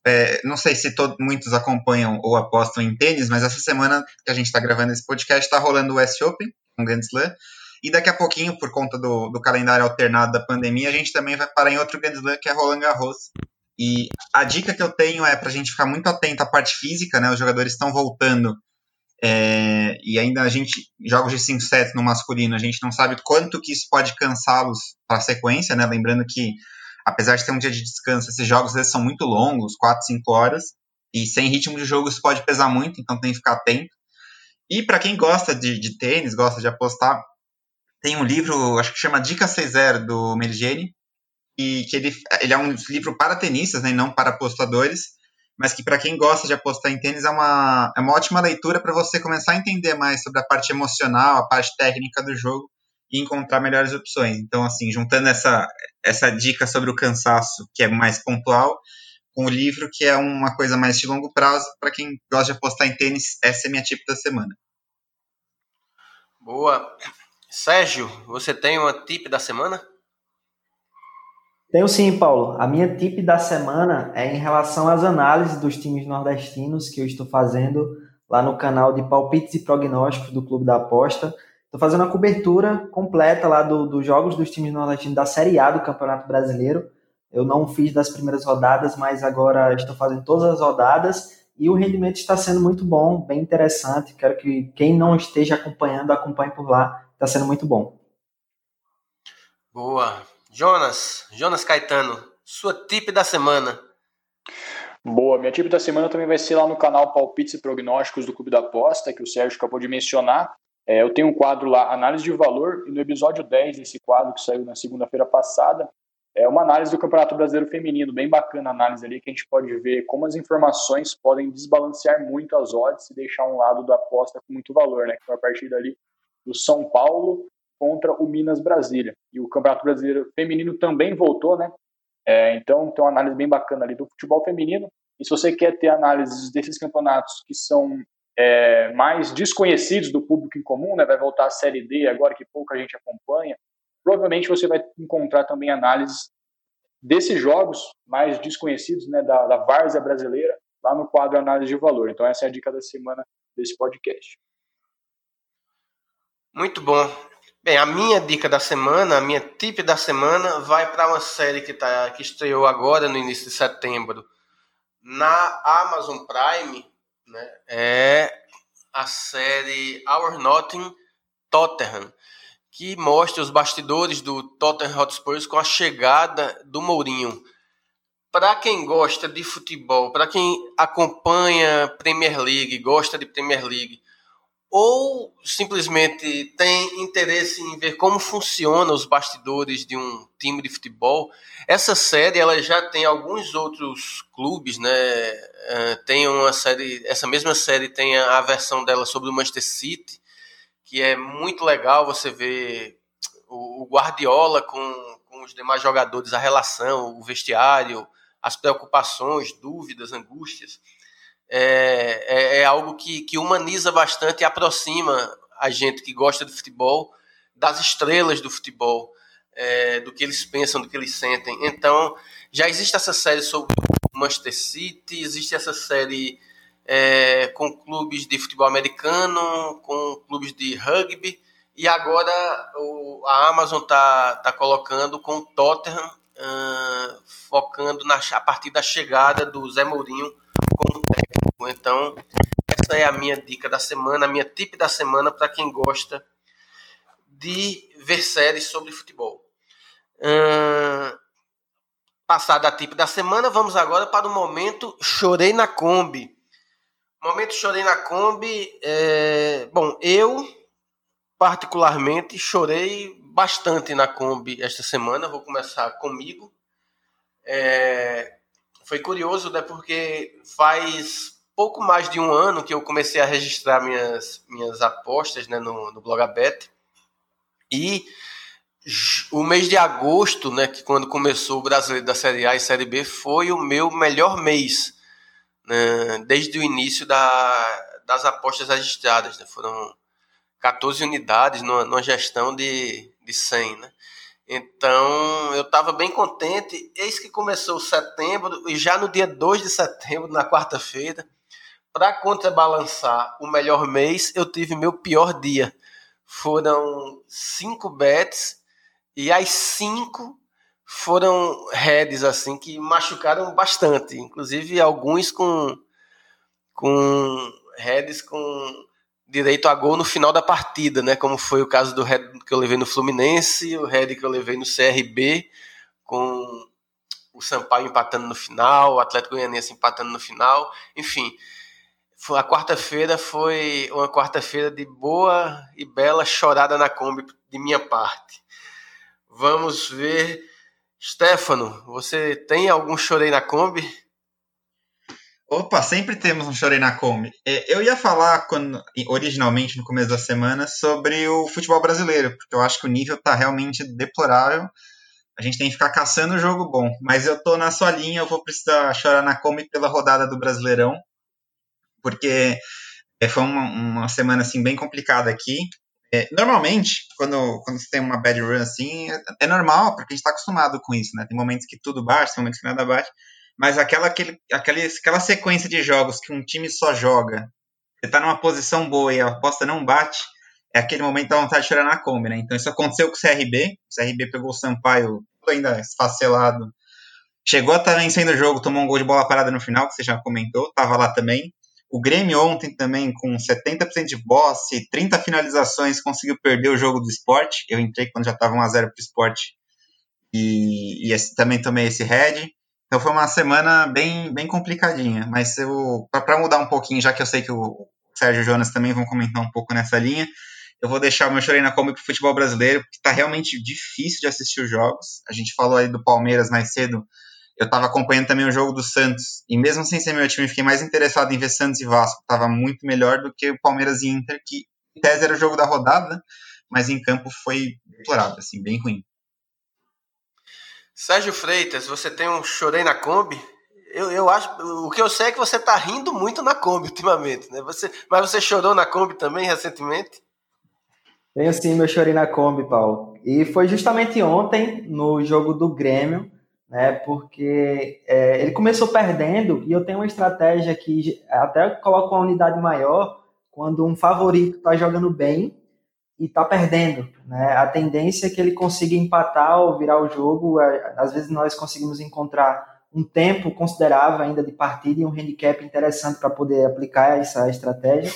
É, não sei se todos, muitos acompanham ou apostam em tênis, mas essa semana que a gente está gravando esse podcast está rolando o US Open, um Grand Slam. E daqui a pouquinho, por conta do, do calendário alternado da pandemia, a gente também vai parar em outro Grand Slam que é Roland Garros, e a dica que eu tenho é para a gente ficar muito atento à parte física, né? Os jogadores estão voltando é, e ainda a gente, jogos de 5 sets no masculino, a gente não sabe quanto que isso pode cansá-los para a sequência, né? Lembrando que, apesar de ter um dia de descanso, esses jogos às vezes são muito longos 4, 5 horas, e sem ritmo de jogo isso pode pesar muito, então tem que ficar atento. E para quem gosta de, de, tênis, gosta de apostar, tem um livro, acho que chama Dica 6.0 do Mergeni, e que ele, ele é um livro para tenistas, né, e não para apostadores, mas que para quem gosta de apostar em tênis é uma, é uma ótima leitura para você começar a entender mais sobre a parte emocional, a parte técnica do jogo e encontrar melhores opções. Então, assim, juntando essa, essa dica sobre o cansaço, que é mais pontual, com o livro, que é uma coisa mais de longo prazo, para quem gosta de apostar em tênis, essa é minha tip da semana. Boa. Sérgio, você tem uma tip da semana? Tenho sim, Paulo. A minha tip da semana é em relação às análises dos times nordestinos que eu estou fazendo lá no canal de palpites e prognósticos do Clube da Aposta. Estou fazendo a cobertura completa lá dos do jogos dos times nordestinos da Série A do Campeonato Brasileiro. Eu não fiz das primeiras rodadas, mas agora estou fazendo todas as rodadas e o rendimento está sendo muito bom, bem interessante. Quero que quem não esteja acompanhando, acompanhe por lá. Está sendo muito bom. Boa. Jonas, Jonas Caetano, sua tip da semana. Boa, minha tip da semana também vai ser lá no canal Palpites e Prognósticos do Clube da Aposta, que o Sérgio acabou de mencionar. É, eu tenho um quadro lá, Análise de Valor, e no episódio 10 desse quadro, que saiu na segunda-feira passada, é uma análise do Campeonato Brasileiro Feminino, bem bacana a análise ali, que a gente pode ver como as informações podem desbalancear muito as odds e deixar um lado da aposta com muito valor, né? Que foi a partida ali do São Paulo contra o Minas Brasília. E o Campeonato Brasileiro Feminino também voltou, né? É, então tem uma análise bem bacana ali do futebol feminino. E se você quer ter análises desses campeonatos que são é, mais desconhecidos do público em comum, né? Vai voltar a Série D agora que pouca gente acompanha. Provavelmente você vai encontrar também análises desses jogos mais desconhecidos, né? Da, da várzea brasileira lá no quadro Análise de Valor. Então essa é a dica da semana desse podcast. Muito bom. Bem, a minha dica da semana, a minha tip da semana, vai para uma série que, tá, que estreou agora no início de setembro na Amazon Prime, né? É a série Our Notting Tottenham, que mostra os bastidores do Tottenham Hotspur com a chegada do Mourinho. Para quem gosta de futebol, para quem acompanha Premier League, gosta de Premier League, ou simplesmente tem interesse em ver como funciona os bastidores de um time de futebol, essa série ela já tem alguns outros clubes, né? É, tem uma série, essa mesma série tem a, versão dela sobre o Manchester City, que é muito legal você ver o, Guardiola com, com os demais jogadores, a relação, o vestiário, as preocupações, dúvidas, angústias é, é, é algo que, que humaniza bastante e aproxima a gente que gosta de futebol das estrelas do futebol, é, do que eles pensam, do que eles sentem. Então, já existe essa série sobre o Manchester City, existe essa série é, com clubes de futebol americano, com clubes de rugby, e agora o, a Amazon está tá colocando com o Tottenham, uh, focando na, a partir da chegada do Zé Mourinho técnico. Então, essa é a minha dica da semana, a minha tip da semana para quem gosta de ver séries sobre futebol. Hum, passada a tip da semana, vamos agora para o momento Chorei na Kombi. Momento Chorei na Kombi. É, bom, eu particularmente chorei bastante na Kombi esta semana. Vou começar comigo. É, foi curioso, né? Porque faz pouco mais de um ano que eu comecei a registrar minhas, minhas apostas né, no, no Blogabet. E o mês de agosto, né, que quando começou o Brasileiro da Série A e Série B, foi o meu melhor mês, né, desde o início da, das apostas registradas. Né, foram 14 unidades numa, numa gestão de, de 100. Né. Então eu estava bem contente. Eis que começou setembro, e já no dia 2 de setembro, na quarta-feira, para contrabalançar o melhor mês, eu tive meu pior dia. Foram cinco bets e as cinco foram heads assim que machucaram bastante, inclusive alguns com com heads com direito a gol no final da partida, né? Como foi o caso do head que eu levei no Fluminense, o head que eu levei no CRB, com o Sampaio empatando no final, o Atlético Goianiense empatando no final, enfim. A quarta-feira foi uma quarta-feira de boa e bela chorada na Kombi de minha parte. Vamos ver. Stefano, você tem algum chorei na Kombi? Opa, sempre temos um Chorei na Kombi. É, eu ia falar quando, originalmente no começo da semana sobre o futebol brasileiro, porque eu acho que o nível está realmente deplorável. A gente tem que ficar caçando o jogo bom. Mas eu tô na sua linha, eu vou precisar chorar na Kombi pela rodada do Brasileirão, porque é, foi uma, uma semana assim bem complicada aqui. É, normalmente, quando, quando você tem uma bad run assim, é, é normal, porque a gente está acostumado com isso, né? Tem momentos que tudo bate, tem momentos que nada bate. Mas aquela, aquele, aquele, aquela sequência de jogos que um time só joga, você está numa posição boa e a aposta não bate, é aquele momento da vontade de chorar na Kombi, né? Então isso aconteceu com o CRB, o CRB pegou o Sampaio ainda esfacelado, chegou a estar vencendo o jogo, tomou um gol de bola parada no final, que você já comentou, estava lá também. O Grêmio ontem também, com 70% de bosse, 30 finalizações, conseguiu perder o jogo do esporte. Eu entrei quando já estava 1x0 para o esporte e, e esse, também tomei esse head. Então foi uma semana bem, bem complicadinha. Mas para mudar um pouquinho, já que eu sei que o Sérgio e o Jonas também vão comentar um pouco nessa linha, eu vou deixar o meu chorei na Kombi pro futebol brasileiro, porque está realmente difícil de assistir os jogos. A gente falou aí do Palmeiras mais cedo. Eu estava acompanhando também o jogo do Santos. E mesmo sem ser meu time, fiquei mais interessado em ver Santos e Vasco. Estava muito melhor do que o Palmeiras e Inter, que em tese era o jogo da rodada, mas em campo foi deplorável, assim, bem ruim. Sérgio Freitas, você tem um chorei na Kombi? Eu, eu acho, o que eu sei é que você está rindo muito na Kombi ultimamente, né? Você, mas você chorou na Kombi também recentemente? Tenho sim, meu chorei na Kombi, Paulo. E foi justamente ontem, no jogo do Grêmio, né? Porque é, ele começou perdendo e eu tenho uma estratégia que até coloco uma unidade maior quando um favorito está jogando bem e está perdendo. Né? A tendência é que ele consiga empatar ou virar o jogo. É, às vezes nós conseguimos encontrar um tempo considerável ainda de partida e um handicap interessante para poder aplicar essa estratégia.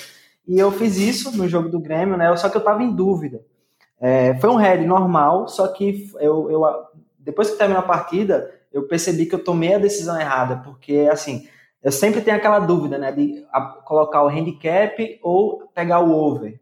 E eu fiz isso no jogo do Grêmio, né? Só que eu estava em dúvida. É, foi um head normal, só que eu, eu depois que terminou a partida, eu percebi que eu tomei a decisão errada, porque assim, eu sempre tenho aquela dúvida, né, de colocar o handicap ou pegar o over.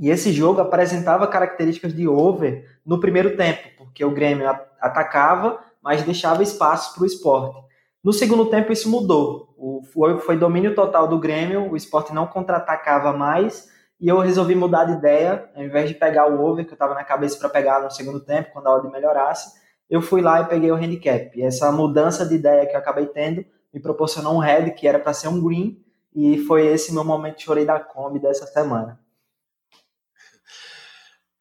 E esse jogo apresentava características de over no primeiro tempo, porque o Grêmio atacava, mas deixava espaço para o esporte. No segundo tempo, isso mudou. O, foi, domínio total do Grêmio, o esporte não contra-atacava mais, e eu resolvi mudar de ideia, ao invés de pegar o over, que eu estava na cabeça para pegar no segundo tempo, quando a ordem melhorasse, eu fui lá e peguei o handicap. E essa mudança de ideia que eu acabei tendo me proporcionou um head que era para ser um green, e foi esse meu momento de chorei da Kombi dessa semana.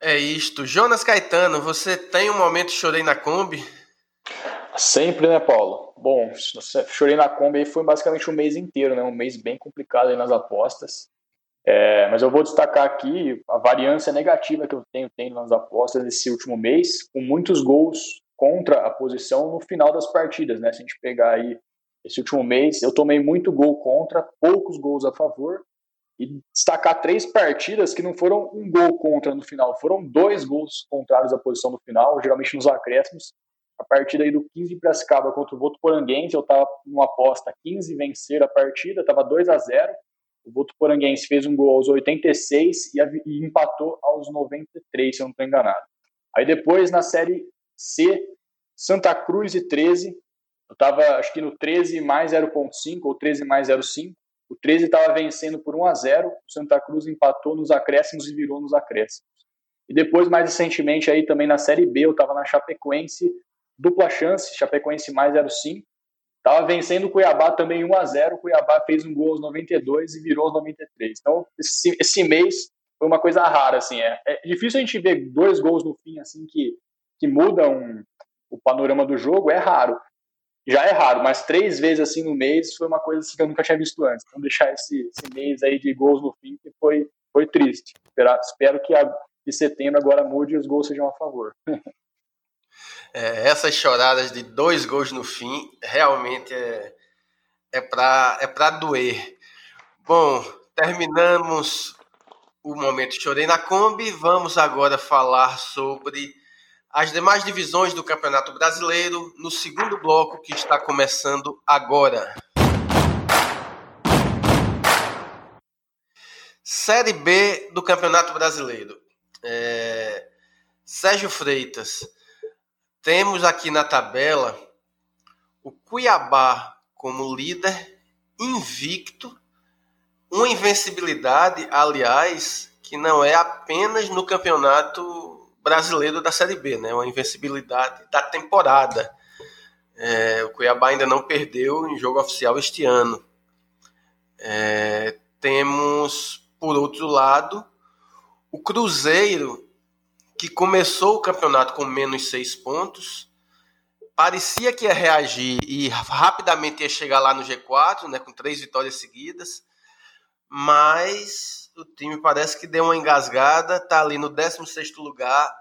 É isto. Jonas Caetano, você tem um momento chorei na Kombi? Sempre, né, Paulo? Bom, chorei na Kombi foi basicamente um mês inteiro, né? Um mês bem complicado aí nas apostas. É, mas eu vou destacar aqui a variância negativa que eu tenho tendo nas apostas nesse último mês, com muitos gols contra a posição no final das partidas, né? Se a gente pegar aí esse último mês, eu tomei muito gol contra, poucos gols a favor, e destacar três partidas que não foram um gol contra no final, foram dois gols contrários à posição no final, geralmente nos acréscimos. A partida aí do 15 Piracicaba contra o Votuporanguense, eu estava numa aposta 15 vencer a partida, estava 2 a 0 O Votuporanguense fez um gol aos 86 e, e empatou aos 93, se eu não estou enganado. Aí depois, na Série C, Santa Cruz e 13, eu estava acho que no 13 mais 0.5 ou 13 mais 0.5. O 13 estava vencendo por 1 a 0 o Santa Cruz empatou nos acréscimos e virou nos acréscimos. E depois, mais recentemente, aí também na Série B, eu estava na Chapecoense, dupla chance, Chapecoense mais 0,5. Estava vencendo o Cuiabá também 1 a 0 o Cuiabá fez um gol aos 92 e virou aos 93. Então, esse, esse mês foi uma coisa rara, assim. É, é difícil a gente ver dois gols no fim, assim, que, que mudam o panorama do jogo, é raro já é raro, mas três vezes assim no mês foi uma coisa assim que eu nunca tinha visto antes. Então deixar esse, esse mês aí de gols no fim que foi, foi triste. Espero, espero que a, de setembro agora mude e os gols sejam a favor. [LAUGHS] É, essas choradas de dois gols no fim realmente é, é para é pra doer. Bom, terminamos o momento Chorei na Kombi. Vamos agora falar sobre as demais divisões do Campeonato Brasileiro no segundo bloco que está começando agora. Série B do Campeonato Brasileiro. É... Sérgio Freitas. Temos aqui na tabela o Cuiabá como líder, invicto, uma invencibilidade, aliás, que não é apenas no campeonato brasileiro da Série B, né? Uma invencibilidade da temporada. É, o Cuiabá ainda não perdeu em jogo oficial este ano. É, temos, por outro lado, O Cruzeiro, que começou o campeonato com menos seis pontos, parecia que ia reagir e rapidamente ia chegar lá no G4, né, com três vitórias seguidas, mas o time parece que deu uma engasgada, tá ali no 16º lugar,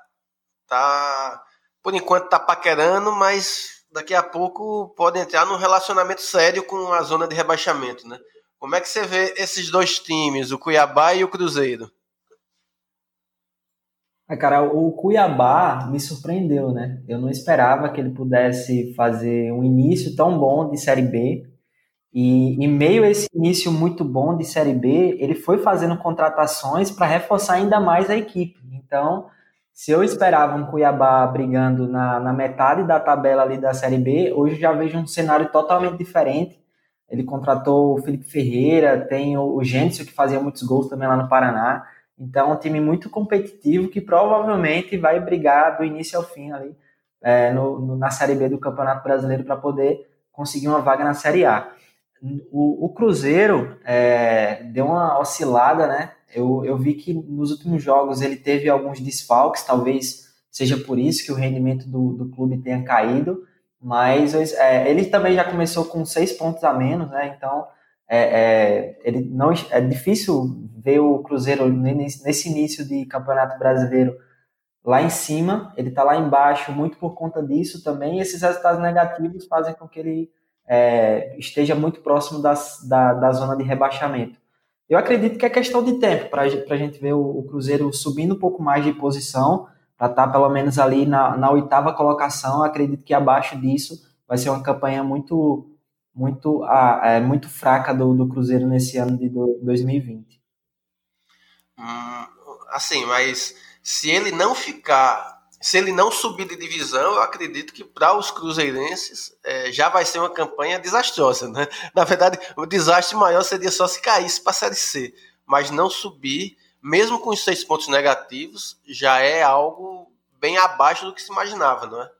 tá por enquanto tá paquerando, mas daqui a pouco pode entrar num relacionamento sério com a zona de rebaixamento, né? Como é que você vê esses dois times, o Cuiabá e o Cruzeiro? É, cara, o Cuiabá me surpreendeu, né? Eu não esperava que ele pudesse fazer um início tão bom de Série B. E em meio a esse início muito bom de Série B, ele foi fazendo contratações para reforçar ainda mais a equipe. Então, se eu esperava um Cuiabá brigando na, na metade da tabela ali da Série B, hoje já vejo um cenário totalmente diferente. Ele contratou o Felipe Ferreira, tem o, o Gêncio, que fazia muitos gols também lá no Paraná. Então, é um time muito competitivo que provavelmente vai brigar do início ao fim ali é, no, no, na Série B do Campeonato Brasileiro para poder conseguir uma vaga na Série A. O, o Cruzeiro é, deu uma oscilada, né? Eu, eu vi que nos últimos jogos ele teve alguns desfalques, talvez seja por isso que o rendimento do, do clube tenha caído, mas é, ele também já começou com seis pontos a menos, né? Então é, é, ele não, é difícil ver o Cruzeiro nesse início de Campeonato Brasileiro lá em cima, ele está lá embaixo muito por conta disso também, esses resultados negativos fazem com que ele é, esteja muito próximo das, da, da zona de rebaixamento. Eu acredito que é questão de tempo para a gente ver o, o, Cruzeiro subindo um pouco mais de posição, para estar tá pelo menos ali na, na oitava colocação. Eu acredito que abaixo disso vai ser uma campanha muito muito, é, muito fraca do, do Cruzeiro nesse ano de 2020. Hum, assim, mas se ele não ficar, se ele não subir de divisão, eu acredito que para os cruzeirenses é, já vai ser uma campanha desastrosa, né? [LAUGHS] Na verdade, o desastre maior seria só se caísse para a Série C, mas não subir, mesmo com os seis pontos negativos, já é algo bem abaixo do que se imaginava, não é?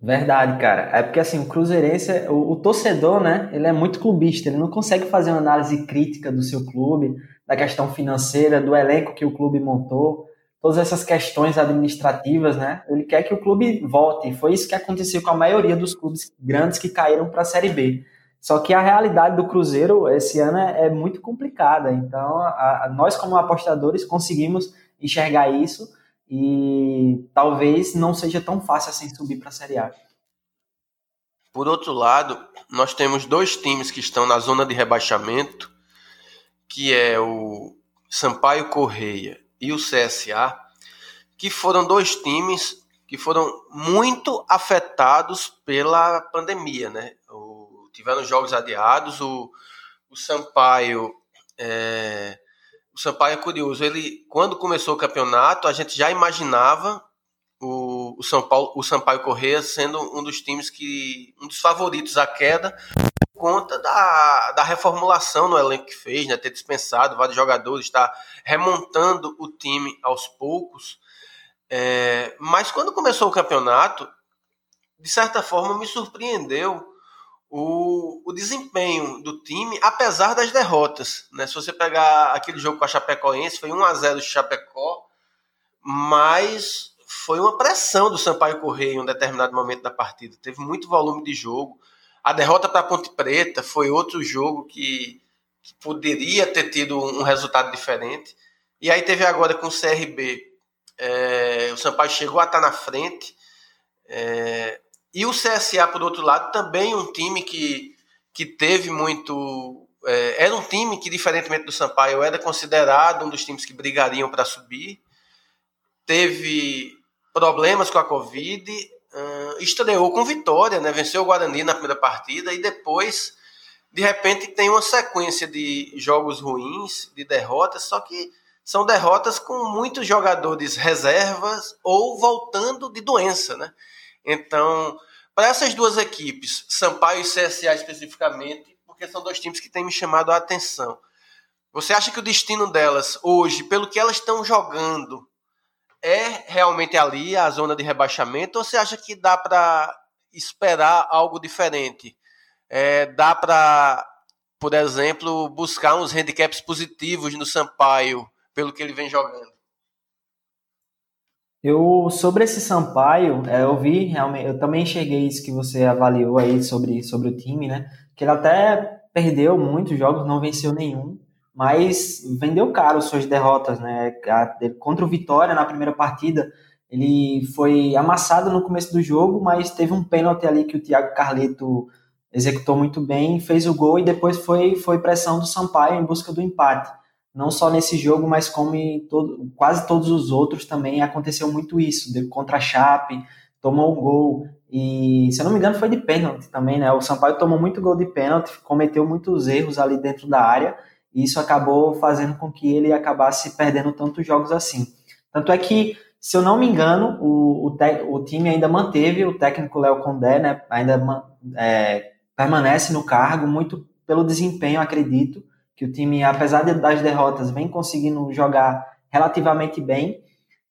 Verdade, cara. É porque assim, o Cruzeirense, o, o, torcedor, né, ele é muito clubista, ele não consegue fazer uma análise crítica do seu clube, da questão financeira, do elenco que o clube montou, todas essas questões administrativas, né? Ele quer que o clube volte. Foi isso que aconteceu com a maioria dos clubes grandes que caíram para a Série B. Só que a realidade do Cruzeiro esse ano é, é muito complicada. Então, a, a, nós como apostadores conseguimos enxergar isso e talvez não seja tão fácil assim subir para a Série A. Por outro lado, nós temos dois times que estão na zona de rebaixamento, que é o Sampaio Correia e o CSA, que foram dois times que foram muito afetados pela pandemia, né? O, tiveram jogos adiados, o, o Sampaio é, o Sampaio é curioso. Ele, quando começou o campeonato, a gente já imaginava o, o São Paulo, o Sampaio Corrêa sendo um dos times que um dos favoritos à queda conta da, da reformulação no elenco que fez, né? Ter dispensado vários jogadores, está remontando o time aos poucos. É, mas quando começou o campeonato, de certa forma me surpreendeu o, o desempenho do time, apesar das derrotas. Né? Se você pegar aquele jogo com a Chapecoense, foi 1 a 0 de Chapecó, mas foi uma pressão do Sampaio Correia em um determinado momento da partida. Teve muito volume de jogo. A derrota para a Ponte Preta foi outro jogo que, que, poderia ter tido um resultado diferente. E aí teve agora com o CRB. É, o Sampaio chegou a estar na frente. É, e o CSA, por outro lado, também um time que, que teve muito. É, era um time que, diferentemente do Sampaio, era considerado um dos times que brigariam para subir. Teve problemas com a Covid, uh, estreou com vitória, né? venceu o Guarani na primeira partida e depois, de repente, tem uma sequência de jogos ruins, de derrotas, só que são derrotas com muitos jogadores reservas ou voltando de doença, né? Então, para essas duas equipes, Sampaio e CSA especificamente, porque são dois times que têm me chamado a atenção. Você acha que o destino delas hoje, pelo que elas estão jogando, é realmente ali a zona de rebaixamento? Ou você acha que dá para esperar algo diferente? É, dá para, por exemplo, buscar uns handicaps positivos no Sampaio pelo que ele vem jogando. Eu sobre esse Sampaio, é, eu vi realmente, eu também enxerguei isso que você avaliou aí sobre, sobre o time, né? Que ele até perdeu muitos jogos, não venceu nenhum, mas vendeu caro suas derrotas, né? Contra o Vitória na primeira partida, ele foi amassado no começo do jogo, mas teve um pênalti ali que o Thiago Carleto executou muito bem, fez o gol e depois foi, foi pressão do Sampaio em busca do empate não só nesse jogo, mas como em todo, quase todos os outros também aconteceu muito isso. Contra a Chape, tomou um gol e, se eu não me engano, foi de pênalti também, né? O Sampaio tomou muito gol de pênalti, cometeu muitos erros ali dentro da área e isso acabou fazendo com que ele acabasse perdendo tantos jogos assim. Tanto é que, se eu não me engano, o, o, te, o time ainda manteve o técnico Léo Condé, né? Ainda é, permanece no cargo, muito pelo desempenho, acredito que o time, apesar das derrotas, vem conseguindo jogar relativamente bem.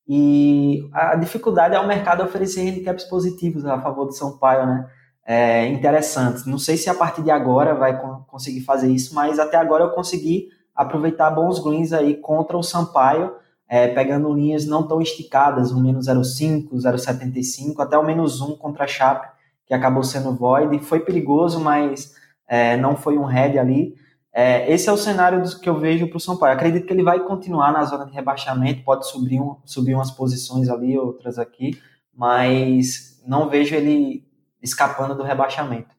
E a dificuldade é o mercado oferecer handicaps positivos a favor do São Paulo, né? É, interessantes. Não sei se a partir de agora vai conseguir fazer isso, mas até agora eu consegui aproveitar bons greens aí contra o Sampaio, é, pegando linhas não tão esticadas, o menos 0,5, 0,75, até o menos 1 contra a Chape, que acabou sendo void. Foi perigoso, mas é, não foi um head ali. É, esse é o cenário que eu vejo para o São Paulo. acredito que ele vai continuar na zona de rebaixamento, pode subir, um, subir umas posições ali, outras aqui, mas não vejo ele escapando do rebaixamento.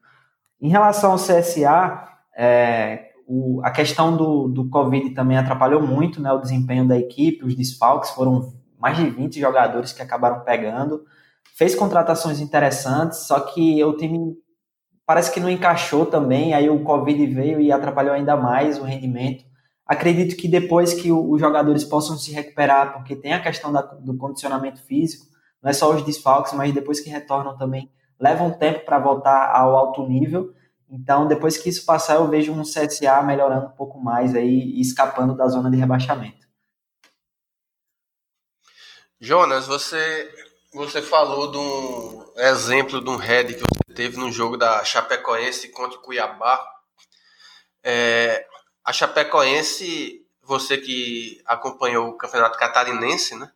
Em relação ao CSA, é, o, a questão do, do Covid também atrapalhou muito né, o desempenho da equipe, os desfalques foram mais de 20 jogadores que acabaram pegando. Fez contratações interessantes, só que o time parece que não encaixou também, aí o Covid veio e atrapalhou ainda mais o rendimento. Acredito que depois que os jogadores possam se recuperar, porque tem a questão da, do condicionamento físico, não é só os desfalques, mas depois que retornam também, leva um tempo para voltar ao alto nível. Então, depois que isso passar, eu vejo um CSA melhorando um pouco mais aí e escapando da zona de rebaixamento. Jonas, você você falou de um exemplo de um head que você teve no jogo da Chapecoense contra o Cuiabá. É, a Chapecoense, você que acompanhou o Campeonato Catarinense, né?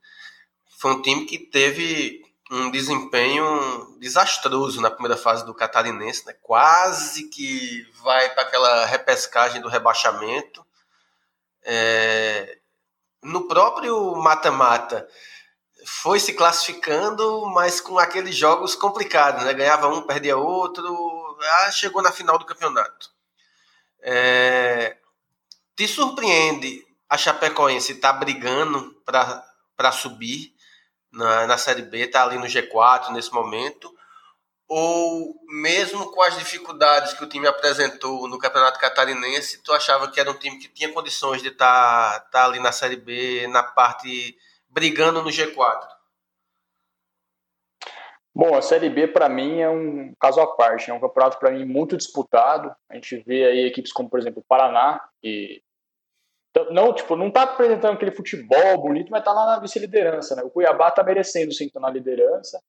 Foi um time que teve um desempenho desastroso na primeira fase do Catarinense, né? Quase que vai para aquela repescagem do rebaixamento. É, no próprio mata-mata, foi se classificando, mas com aqueles jogos complicados, né? Ganhava um, perdia outro, ah, chegou na final do campeonato. É... Te surpreende a Chapecoense estar tá brigando para subir na, na Série B, tá ali no G4 nesse momento, ou mesmo com as dificuldades que o time apresentou no Campeonato Catarinense, tu achava que era um time que tinha condições de estar tá, tá ali na Série B, na parte brigando no G4? Bom, a Série B para mim é um caso à parte, é um campeonato para mim muito disputado. A gente vê aí equipes como, por exemplo, o Paraná, que não, tipo, não tá apresentando aquele futebol bonito, mas tá lá na vice-liderança, né? O Cuiabá tá merecendo sim estar na liderança,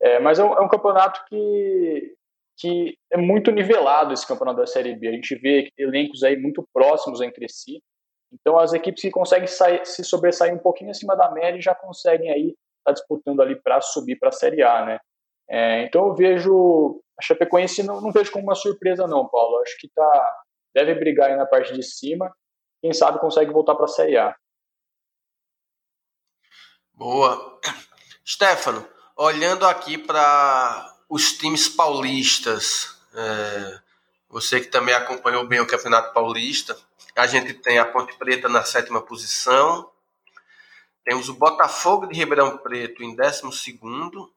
é, mas é um, é um, campeonato que, que é muito nivelado esse campeonato da Série B. A gente vê elencos aí muito próximos entre si. Então, as equipes que conseguem sair, se sobressair um pouquinho acima da média já conseguem aí estar tá disputando ali para subir para a Série A, né? É, então, eu vejo a Chapecoense não, não vejo como uma surpresa não, Paulo. Acho que tá deve brigar aí na parte de cima. Quem sabe consegue voltar para a Série A. Boa. [CLEARS THROAT] Stefano, olhando aqui para os times paulistas, é, você que também acompanhou bem o Campeonato Paulista, a gente tem a Ponte Preta na sétima posição. Temos o Botafogo de Ribeirão Preto em décimo segundo.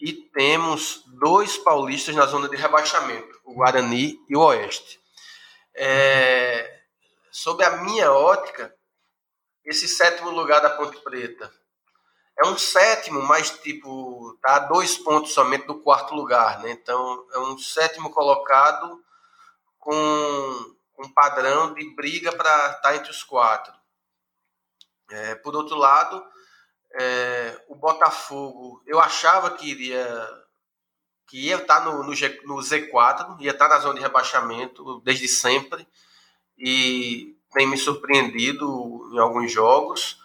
E temos dois paulistas na zona de rebaixamento, o Guarani e o Oeste. É, sob a minha ótica, esse sétimo lugar da Ponte Preta é um sétimo, mas tipo, tá a dois pontos somente do quarto lugar, né? Então é um sétimo colocado com um padrão de briga para estar tá entre os quatro. É, por outro lado, é, o Botafogo, eu achava que iria que ia estar tá no, no, G, no Z4, ia estar tá na zona de rebaixamento desde sempre. E tem me surpreendido em alguns jogos.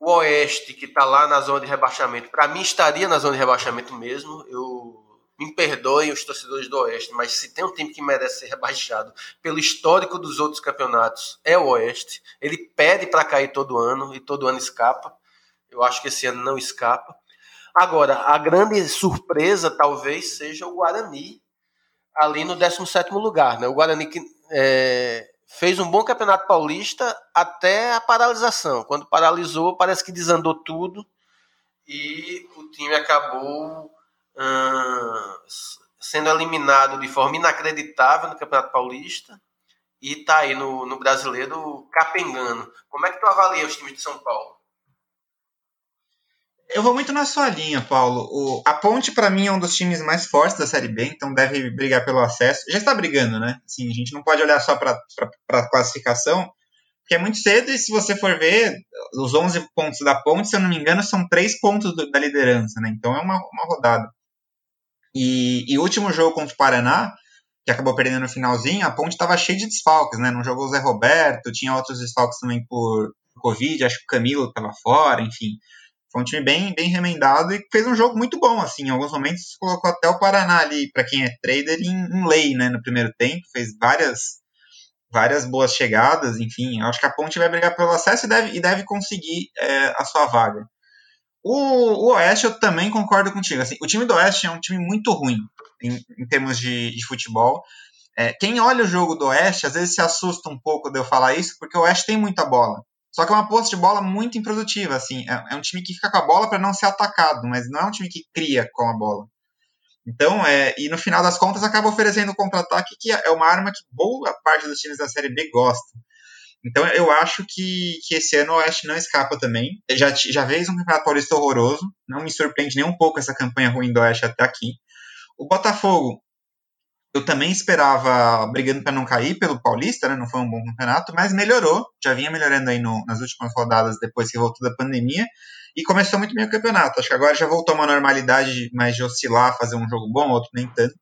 O Oeste, que está lá na zona de rebaixamento, para mim estaria na zona de rebaixamento mesmo. Eu me perdoem os torcedores do Oeste, mas se tem um time que merece ser rebaixado pelo histórico dos outros campeonatos, é o Oeste. Ele pede para cair todo ano e todo ano escapa. Eu acho que esse ano não escapa. Agora, a grande surpresa talvez seja o Guarani, ali no 17 lugar. Né? O Guarani que é, fez um bom campeonato paulista até a paralisação. Quando paralisou, parece que desandou tudo e o time acabou hum, sendo eliminado de forma inacreditável no Campeonato Paulista e está aí no, no brasileiro capengando. Como é que tu avalia os times de São Paulo? Eu vou muito na sua linha, Paulo. O, a Ponte, para mim, é um dos times mais fortes da Série B, então deve brigar pelo acesso. Já está brigando, né? Assim, a gente não pode olhar só para a classificação, porque é muito cedo e se você for ver, os 11 pontos da Ponte, se eu não me engano, são 3 pontos do, da liderança, né? Então é uma, uma rodada. E, e o último jogo contra o Paraná, que acabou perdendo no finalzinho, a Ponte estava cheia de desfalques, né? Não jogou o Zé Roberto, tinha outros desfalques também por Covid, acho que o Camilo estava fora, enfim. Foi um time bem, bem remendado e fez um jogo muito bom, assim. Em alguns momentos colocou até o Paraná ali, para quem é trader, em, em lei, né, no primeiro tempo. Fez várias várias boas chegadas, enfim. Acho que a Ponte vai brigar pelo acesso e deve, e deve conseguir é, a sua vaga. O, o, Oeste eu também concordo contigo. Assim, o time do Oeste é um time muito ruim em, em termos de, de futebol. É, quem olha o jogo do Oeste às vezes se assusta um pouco de eu falar isso, porque o Oeste tem muita bola. Só que é uma posse de bola muito improdutiva, assim. É, é um time que fica com a bola para não ser atacado, mas não é um time que cria com a bola. Então, é, e no final das contas acaba oferecendo o contra-ataque, que é uma arma que boa parte dos times da Série B gostam. Então, eu acho que, que esse ano o Oeste não escapa também. Já, já fez um campeonato paulista horroroso, não me surpreende nem um pouco essa campanha ruim do Oeste até aqui. O Botafogo eu também esperava brigando para não cair pelo Paulista, né? Não foi um bom campeonato, mas melhorou. Já vinha melhorando aí no, nas últimas rodadas depois que voltou da pandemia e começou muito bem o campeonato. Acho que agora já voltou a uma normalidade mais de oscilar, fazer um jogo bom, outro nem tanto.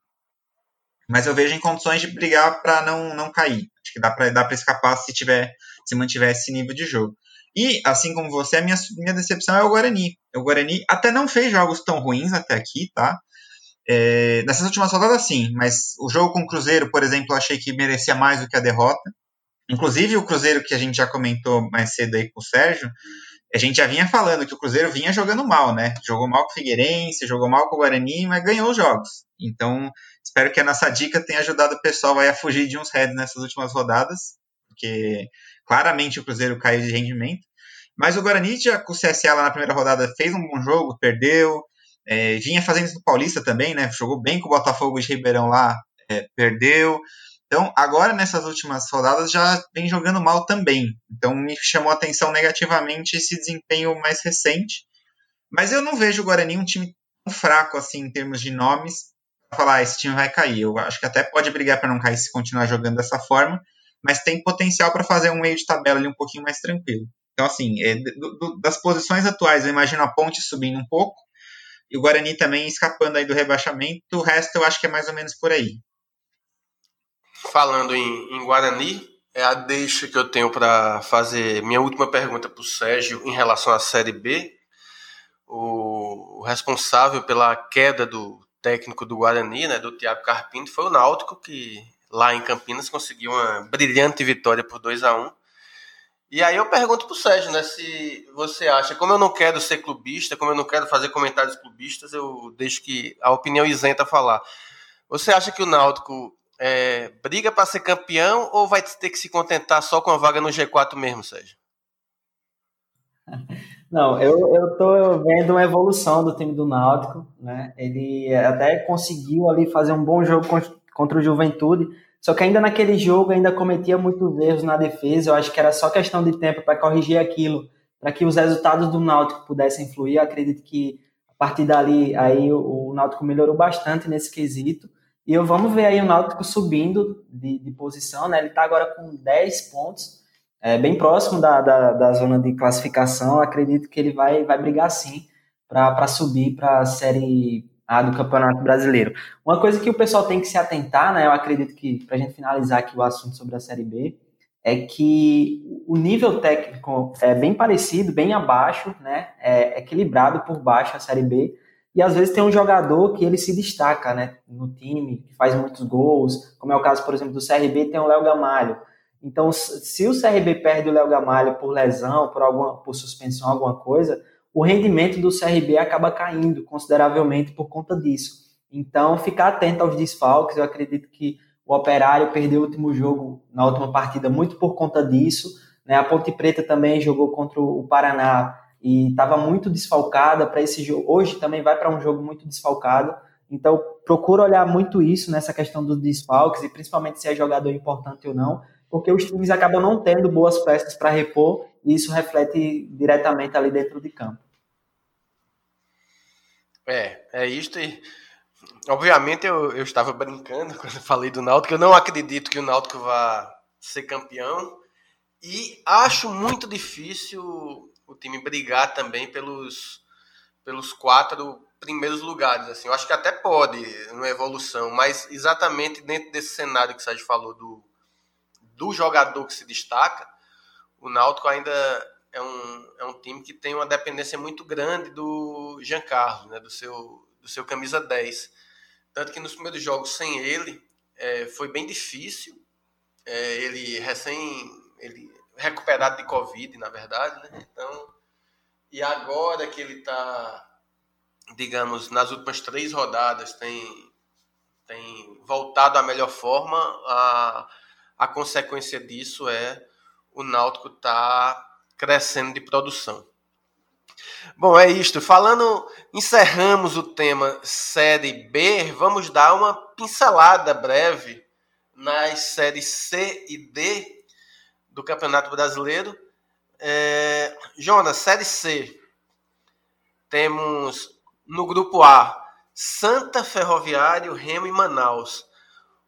Mas eu vejo em condições de brigar para não, não cair. Acho que dá para dá escapar se tiver se mantiver esse nível de jogo. E, assim como você, a minha, minha decepção é o Guarani. O Guarani até não fez jogos tão ruins até aqui, tá? É, nessas últimas rodadas, sim, mas o jogo com o Cruzeiro, por exemplo, eu achei que merecia mais do que a derrota. Inclusive, o Cruzeiro que a gente já comentou mais cedo aí com o Sérgio, a gente já vinha falando que o Cruzeiro vinha jogando mal, né? Jogou mal com o Figueirense, jogou mal com o Guarani, mas ganhou os jogos. Então, espero que a nossa dica tenha ajudado o pessoal a fugir de uns heads nessas últimas rodadas, porque claramente o Cruzeiro caiu de rendimento. Mas o Guarani, já com o CSA lá na primeira rodada, fez um bom jogo, perdeu. É, vinha fazendo isso no Paulista também, né? Jogou bem com o Botafogo de Ribeirão lá, é, perdeu. Então, agora nessas últimas rodadas já vem jogando mal também. Então, me chamou a atenção negativamente esse desempenho mais recente. Mas eu não vejo o Guarani um time tão fraco assim em termos de nomes para falar, ah, esse time vai cair. Eu acho que até pode brigar para não cair se continuar jogando dessa forma, mas tem potencial para fazer um meio de tabela ali um pouquinho mais tranquilo. Então, assim, é, do, do, das posições atuais, eu imagino a Ponte subindo um pouco, e o Guarani também escapando aí do rebaixamento. O resto eu acho que é mais ou menos por aí. Falando em, em Guarani, é a deixa que eu tenho para fazer minha última pergunta para o Sérgio em relação à Série B. O, o, responsável pela queda do técnico do Guarani, né, do Thiago Carpinto, foi o Náutico, que lá em Campinas conseguiu uma brilhante vitória por 2 a 1 e aí eu pergunto pro Sérgio, né, se você acha, como eu não quero ser clubista, como eu não quero fazer comentários clubistas, eu deixo que a opinião isenta falar. Você acha que o Náutico é, briga para ser campeão ou vai ter que se contentar só com a vaga no G4 mesmo, Sérgio? [LAUGHS] Não, eu, eu tô vendo uma evolução do time do Náutico, né? Ele até conseguiu ali fazer um bom jogo contra o Juventude, só que ainda naquele jogo ainda cometia muitos erros na defesa. Eu acho que era só questão de tempo para corrigir aquilo, para que os resultados do Náutico pudessem fluir. Eu acredito que a partir dali aí o, Náutico melhorou bastante nesse quesito. E eu vamos ver aí o Náutico subindo de, de posição, né? Ele está agora com 10 pontos, é, bem próximo da, da, da, zona de classificação. Eu acredito que ele vai, vai brigar sim para subir para a série a do Campeonato Brasileiro. Uma coisa que o pessoal tem que se atentar, né? Eu acredito que, para a gente finalizar aqui o assunto sobre a Série B, é que o nível técnico é bem parecido, bem abaixo, né? É equilibrado por baixo a Série B. E às vezes tem um jogador que ele se destaca, né? No time, que faz muitos gols, como é o caso, por exemplo, do CRB, tem o Léo Gamalho. Então, se o CRB perde o Léo Gamalho por lesão, por alguma, por suspensão, alguma coisa, o rendimento do CRB acaba caindo consideravelmente por conta disso. Então, ficar atento aos desfalques, eu acredito que o Operário perdeu o último jogo na última partida muito por conta disso. Né? A Ponte Preta também jogou contra o Paraná e estava muito desfalcada para esse jogo. Hoje também vai para um jogo muito desfalcado. Então, procura olhar muito isso nessa questão dos desfalques e principalmente se é jogador importante ou não, porque os times acabam não tendo boas peças para repor e isso reflete diretamente ali dentro de campo. É, é isto e Obviamente eu, eu estava brincando [LAUGHS] quando falei do Náutico. Eu não acredito que o Náutico vá ser campeão. E acho muito difícil o time brigar também pelos, pelos quatro primeiros lugares. Assim. Eu acho que até pode, numa evolução, mas exatamente dentro desse cenário que o Sérgio falou do, do jogador que se destaca, o Náutico ainda é um, é um time que tem uma dependência muito grande do Jean Carlos, né, do, seu, do seu camisa 10. Tanto que nos primeiros jogos sem ele é, foi bem difícil. É, ele recém ele recuperado de Covid, na verdade, né? Então, e agora que ele está, digamos, nas últimas três rodadas, tem, tem voltado à melhor forma, a, a consequência disso é o Náutico tá crescendo de produção. Bom, é isto. Falando, encerramos o tema Série B. Vamos dar uma pincelada breve nas séries C e D do Campeonato Brasileiro. É, Jonas, Série C. Temos no grupo A Santa Ferroviário, Remo e Manaus.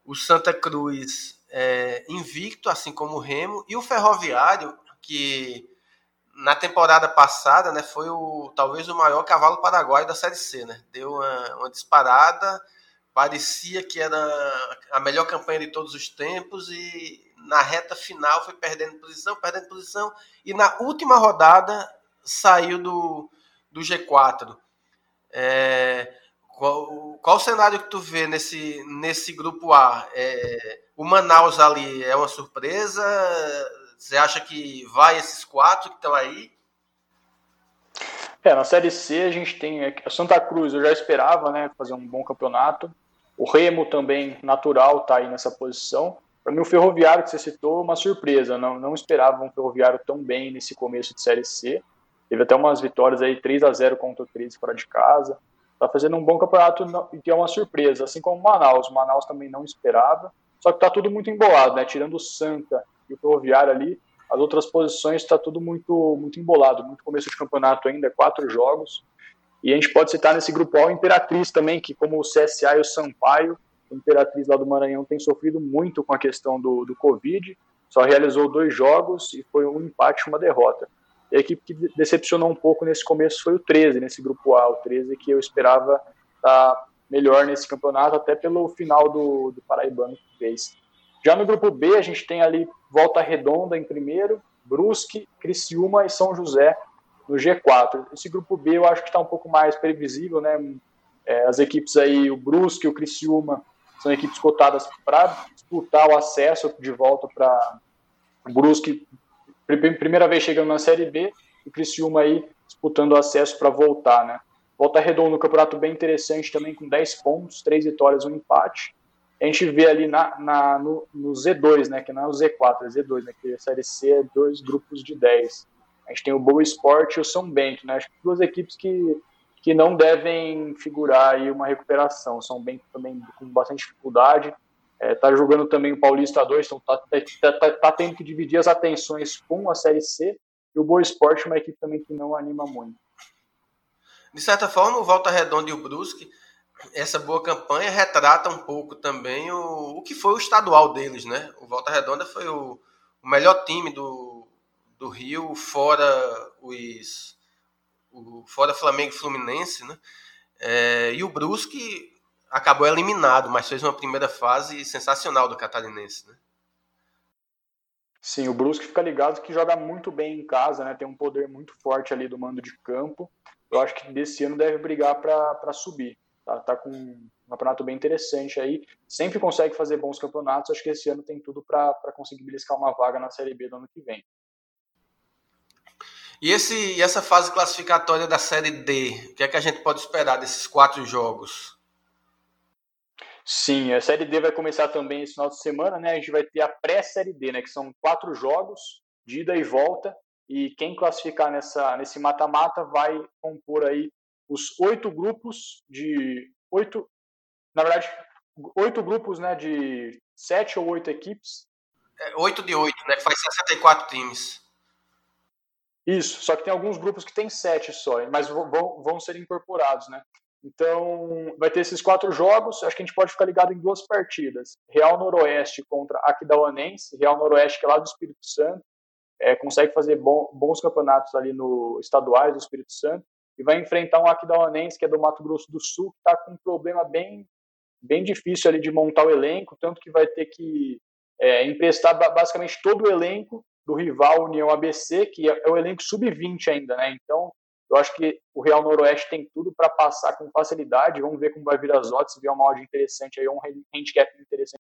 O Santa Cruz é, invicto, assim como o Remo, e o Ferroviário, que na temporada passada, né, foi o talvez o maior cavalo paraguaio da Série C, né? Deu uma, uma, disparada, parecia que era a melhor campanha de todos os tempos e na reta final foi perdendo posição, perdendo posição e na última rodada saiu do, do G4. É, qual, qual o cenário que tu vê nesse, nesse grupo A? É, o Manaus ali é uma surpresa? Você acha que vai esses quatro que estão aí? É, na Série C a gente tem a Santa Cruz, eu já esperava, né, fazer um bom campeonato. O Remo também, natural, tá aí nessa posição. Para mim, o Ferroviário que você citou, uma surpresa. Não, não esperava um Ferroviário tão bem nesse começo de Série C. Teve até umas vitórias aí, 3 a 0 contra o 13 fora de casa. Tá fazendo um bom campeonato e é uma surpresa, assim como Manaus. Manaus também não esperava. Só que tá tudo muito embolado, né? Tirando o Santa e o Ferroviário ali, as outras posições está tudo muito, muito embolado, muito começo de campeonato ainda, quatro jogos. E a gente pode citar nesse grupo A o Imperatriz também, que como o CSA e o Sampaio, o Imperatriz lá do Maranhão tem sofrido muito com a questão do, do Covid, só realizou dois jogos e foi um empate e uma derrota. E a equipe que decepcionou um pouco nesse começo foi o 13, nesse grupo A, o 13 que eu esperava estar tá melhor nesse campeonato, até pelo final do, do Paraibano que fez. Já no grupo B, a gente tem ali Volta Redonda em primeiro, Brusque, Criciúma e São José no G4. Esse grupo B eu acho que está um pouco mais previsível, né? É, as equipes aí, o Brusque o Criciúma, são equipes cotadas para disputar o acesso de volta para o Brusque, primeira vez chegando na Série B, e Criciúma aí disputando acesso para voltar, né? Volta Redonda no campeonato bem interessante também, com 10 pontos, 3 vitórias, um empate a gente vê ali na, na no, no, Z2, né, que não é o Z4, é Z2, né, que a Série C é dois grupos de 10. A gente tem o Boa Esporte e o São Bento, né, acho que duas equipes que, que não devem figurar aí uma recuperação. São Bento também com bastante dificuldade, é, tá jogando também o Paulista 2, então tá, tá, tá, tá, tendo que dividir as atenções com a Série C, e o Boa Esporte uma equipe também que não anima muito. De certa forma, o Volta Redonda e o Brusque essa boa campanha retrata um pouco também o, o que foi o estadual deles, né? O Volta Redonda foi o, o melhor time do, do Rio, fora os o, fora Flamengo e Fluminense, né? É, e o Brusque acabou eliminado, mas fez uma primeira fase sensacional do Catarinense, né? Sim, o Brusque fica ligado que joga muito bem em casa, né? Tem um poder muito forte ali do mando de campo. Eu acho que desse ano deve brigar para subir. Tá, tá com um campeonato bem interessante aí. Sempre consegue fazer bons campeonatos. Acho que esse ano tem tudo para conseguir beliscar uma vaga na Série B do ano que vem. E, esse, e essa fase classificatória da Série D, o que é que a gente pode esperar desses quatro jogos? Sim, a Série D vai começar também esse final de semana, né? A gente vai ter a pré-Série D, né? Que são quatro jogos de ida e volta. E quem classificar nessa, nesse mata-mata vai compor aí os oito grupos de oito, na verdade, oito grupos, né? De sete ou oito equipes. É, oito de oito, né? Que faz 64 times. Isso, só que tem alguns grupos que tem sete só, mas vão, vão ser incorporados, né? Então, vai ter esses quatro jogos. Acho que a gente pode ficar ligado em duas partidas: Real Noroeste contra Aquidauanense. Real Noroeste, que é lá do Espírito Santo, é, consegue fazer bom, bons campeonatos ali no estaduais do Espírito Santo. E vai enfrentar um Aquidauanense, que é do Mato Grosso do Sul, que está com um problema bem, bem difícil ali de montar o elenco, tanto que vai ter que é, emprestar basicamente todo o elenco do rival União ABC, que é, é o elenco sub-20 ainda, né? Então, eu acho que o Real Noroeste tem tudo para passar com facilidade. Vamos ver como vai vir as odds, se vier uma odd interessante aí, um handicap interessante.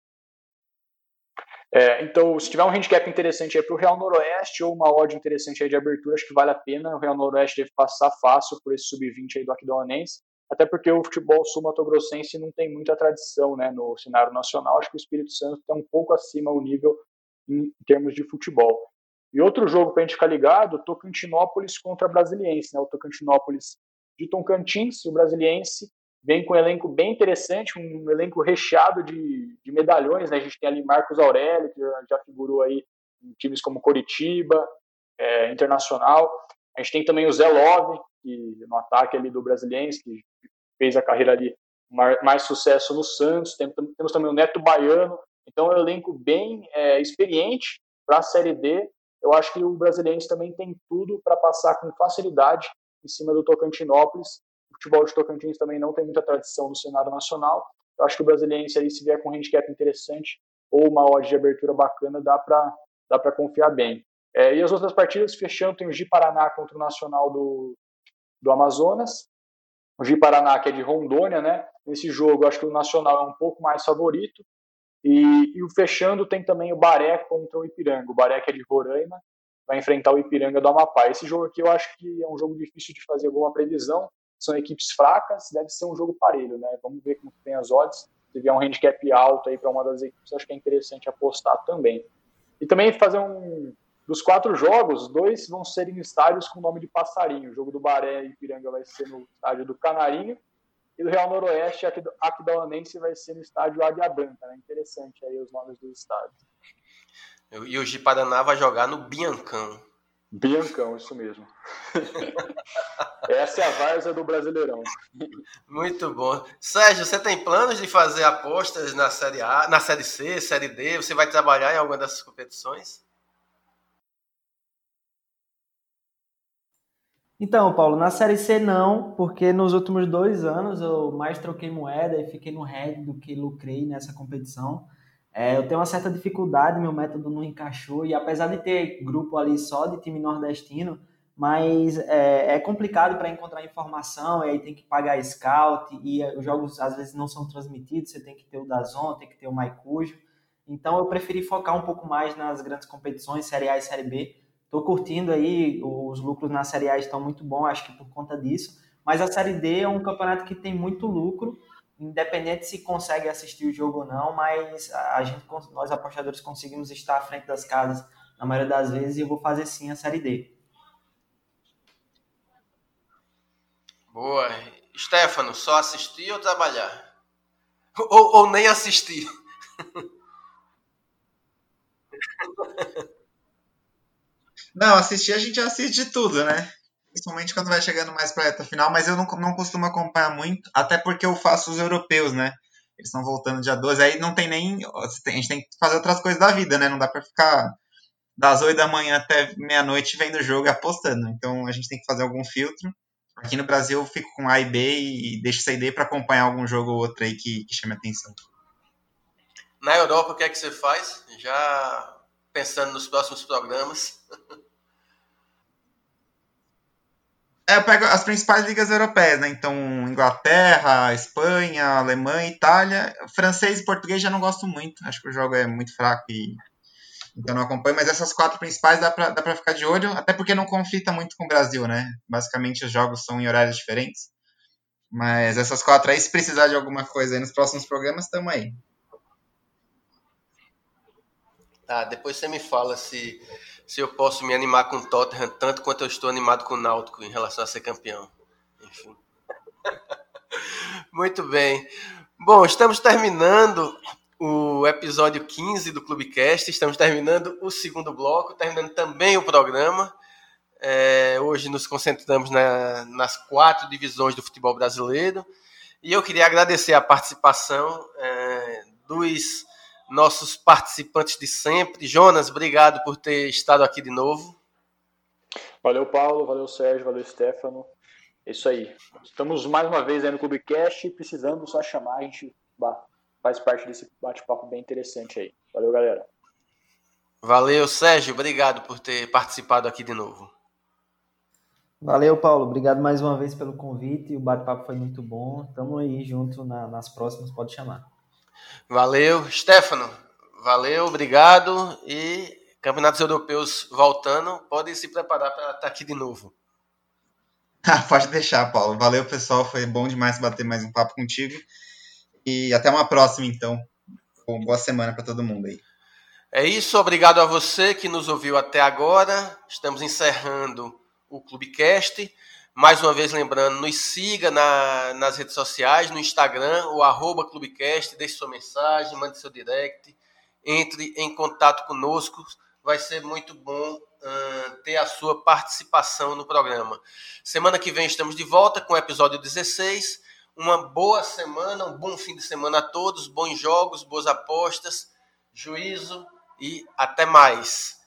É, então, se tiver um handicap interessante aí para o Real Noroeste ou uma odd interessante aí de abertura, acho que vale a pena. O Real Noroeste deve passar fácil por esse sub-20 aí do Aquidauanense, até porque o futebol sul-mato-grossense não tem muita tradição né, no cenário nacional. Acho que o Espírito Santo está um pouco acima o nível em termos de futebol. E outro jogo para a gente ficar ligado, Tocantinópolis contra Brasiliense, né? O Tocantinópolis de Tocantins, o Brasiliense vem com um elenco bem interessante, um elenco recheado de, de medalhões, né? A gente tem ali Marcos Aurélio, que já, figurou aí em times como Coritiba, é, Internacional. A gente tem também o Zé Love, que no ataque ali do Brasiliense, que fez a carreira ali mais, sucesso no Santos. Tem, temos também o Neto Baiano. Então é um elenco bem é, experiente para a Série D eu acho que o Brasiliense também tem tudo para passar com facilidade em cima do Tocantinópolis. O futebol de Tocantins também não tem muita tradição no cenário nacional. Eu acho que o Brasiliense aí, se vier com um handicap interessante ou uma odd de abertura bacana, dá para dá para confiar bem. É, e as outras partidas, fechando, tem o Gi Paraná contra o Nacional do, do Amazonas. O Gi Paraná, que é de Rondônia, né? Nesse jogo, acho que o Nacional é um pouco mais favorito. E, e o fechando tem também o Baré contra o Ipiranga. O Baré que é de Roraima vai enfrentar o Ipiranga do Amapá. Esse jogo aqui eu acho que é um jogo difícil de fazer alguma previsão. São equipes fracas, deve ser um jogo parelho, né? Vamos ver como tem as odds. Se vier um handicap alto aí para uma das equipes, acho que é interessante apostar também. E também fazer um dos quatro jogos, dois vão ser em estádios com o nome de passarinho. O jogo do Baré e Ipiranga vai ser no estádio do Canarinho e do Real Noroeste, Aquidauanense vai ser no estádio Águia Branca. Né? Interessante aí os nomes dos estádios. E o Gi Paraná vai jogar no Biancão. Biancão, isso mesmo. [LAUGHS] Essa é a várzea do Brasileirão. Muito bom. Sérgio, você tem planos de fazer apostas na Série A, na Série C, Série D? Você vai trabalhar em alguma dessas competições? Então, Paulo, na Série C não, porque nos últimos dois anos eu mais troquei moeda e fiquei no red do que lucrei nessa competição. É, eu tenho uma certa dificuldade, meu método não encaixou, e apesar de ter grupo ali só de time nordestino, mas é, é complicado para encontrar informação, e aí tem que pagar scout, e os jogos às vezes não são transmitidos, você tem que ter o Dazon, tem que ter o Maicujo. Então eu preferi focar um pouco mais nas grandes competições, Série A e Série B, Estou curtindo aí, os lucros na Série A estão muito bons, acho que por conta disso. Mas a Série D é um campeonato que tem muito lucro, independente se consegue assistir o jogo ou não, mas a gente, nós apostadores conseguimos estar à frente das casas na maioria das vezes e eu vou fazer sim a Série D. Boa. Stefano, só assistir ou trabalhar? Ou, ou nem assistir? [LAUGHS] Não, assistir a gente assiste de tudo, né? Principalmente quando vai chegando mais pra reta final, mas eu não, não costumo acompanhar muito, até porque eu faço os europeus, né? Eles estão voltando dia 12, aí não tem nem. A gente tem que fazer outras coisas da vida, né? Não dá pra ficar das 8 da manhã até meia-noite vendo o jogo e apostando. Então a gente tem que fazer algum filtro. Aqui no Brasil eu fico com A e B e deixo essa ideia para acompanhar algum jogo ou outro aí que, que chame atenção. Na Europa, o que é que você faz? Já pensando nos próximos programas? [LAUGHS] É, eu pego as principais ligas europeias, né? Então, Inglaterra, Espanha, Alemanha, Itália. Francês e português já não gosto muito. Acho que o jogo é muito fraco e. Então não acompanho, mas essas quatro principais dá pra, dá pra ficar de olho, até porque não conflita muito com o Brasil, né? Basicamente os jogos são em horários diferentes. Mas essas quatro aí, se precisar de alguma coisa nos próximos programas, estamos aí. Tá, depois você me fala se se eu posso me animar com o Tottenham tanto quanto eu estou animado com o Náutico em relação a ser campeão. Enfim. [LAUGHS] Muito bem. Bom, estamos terminando o episódio 15 do Clubecast, estamos terminando o segundo bloco, terminando também o programa. É, hoje nos concentramos na, nas quatro divisões do futebol brasileiro e eu queria agradecer a participação é, dos nossos participantes de sempre. Jonas, obrigado por ter estado aqui de novo. Valeu, Paulo, valeu, Sérgio, valeu, Stefano. É isso aí. Estamos mais uma vez aí no Clubecast e precisando só chamar, a gente faz parte desse bate-papo bem interessante aí. Valeu, galera. Valeu, Sérgio, obrigado por ter participado aqui de novo. Valeu, Paulo. Obrigado mais uma vez pelo convite. O bate-papo foi muito bom. Estamos aí junto na, nas próximas, pode chamar. Valeu, Stefano. Valeu, obrigado. E campeonatos europeus voltando, podem se preparar para estar aqui de novo. Ah, pode deixar, Paulo. Valeu, pessoal. Foi bom demais bater mais um papo contigo. E até uma próxima, então. Boa semana para todo mundo aí. É isso, obrigado a você que nos ouviu até agora. Estamos encerrando o Clubecast. Mais uma vez lembrando, nos siga na, nas redes sociais, no Instagram, o arroba Clubecast, deixe sua mensagem, mande seu direct, entre em contato conosco, vai ser muito bom uh, ter a sua participação no programa. Semana que vem estamos de volta com o episódio 16. Uma boa semana, um bom fim de semana a todos, bons jogos, boas apostas, juízo e até mais.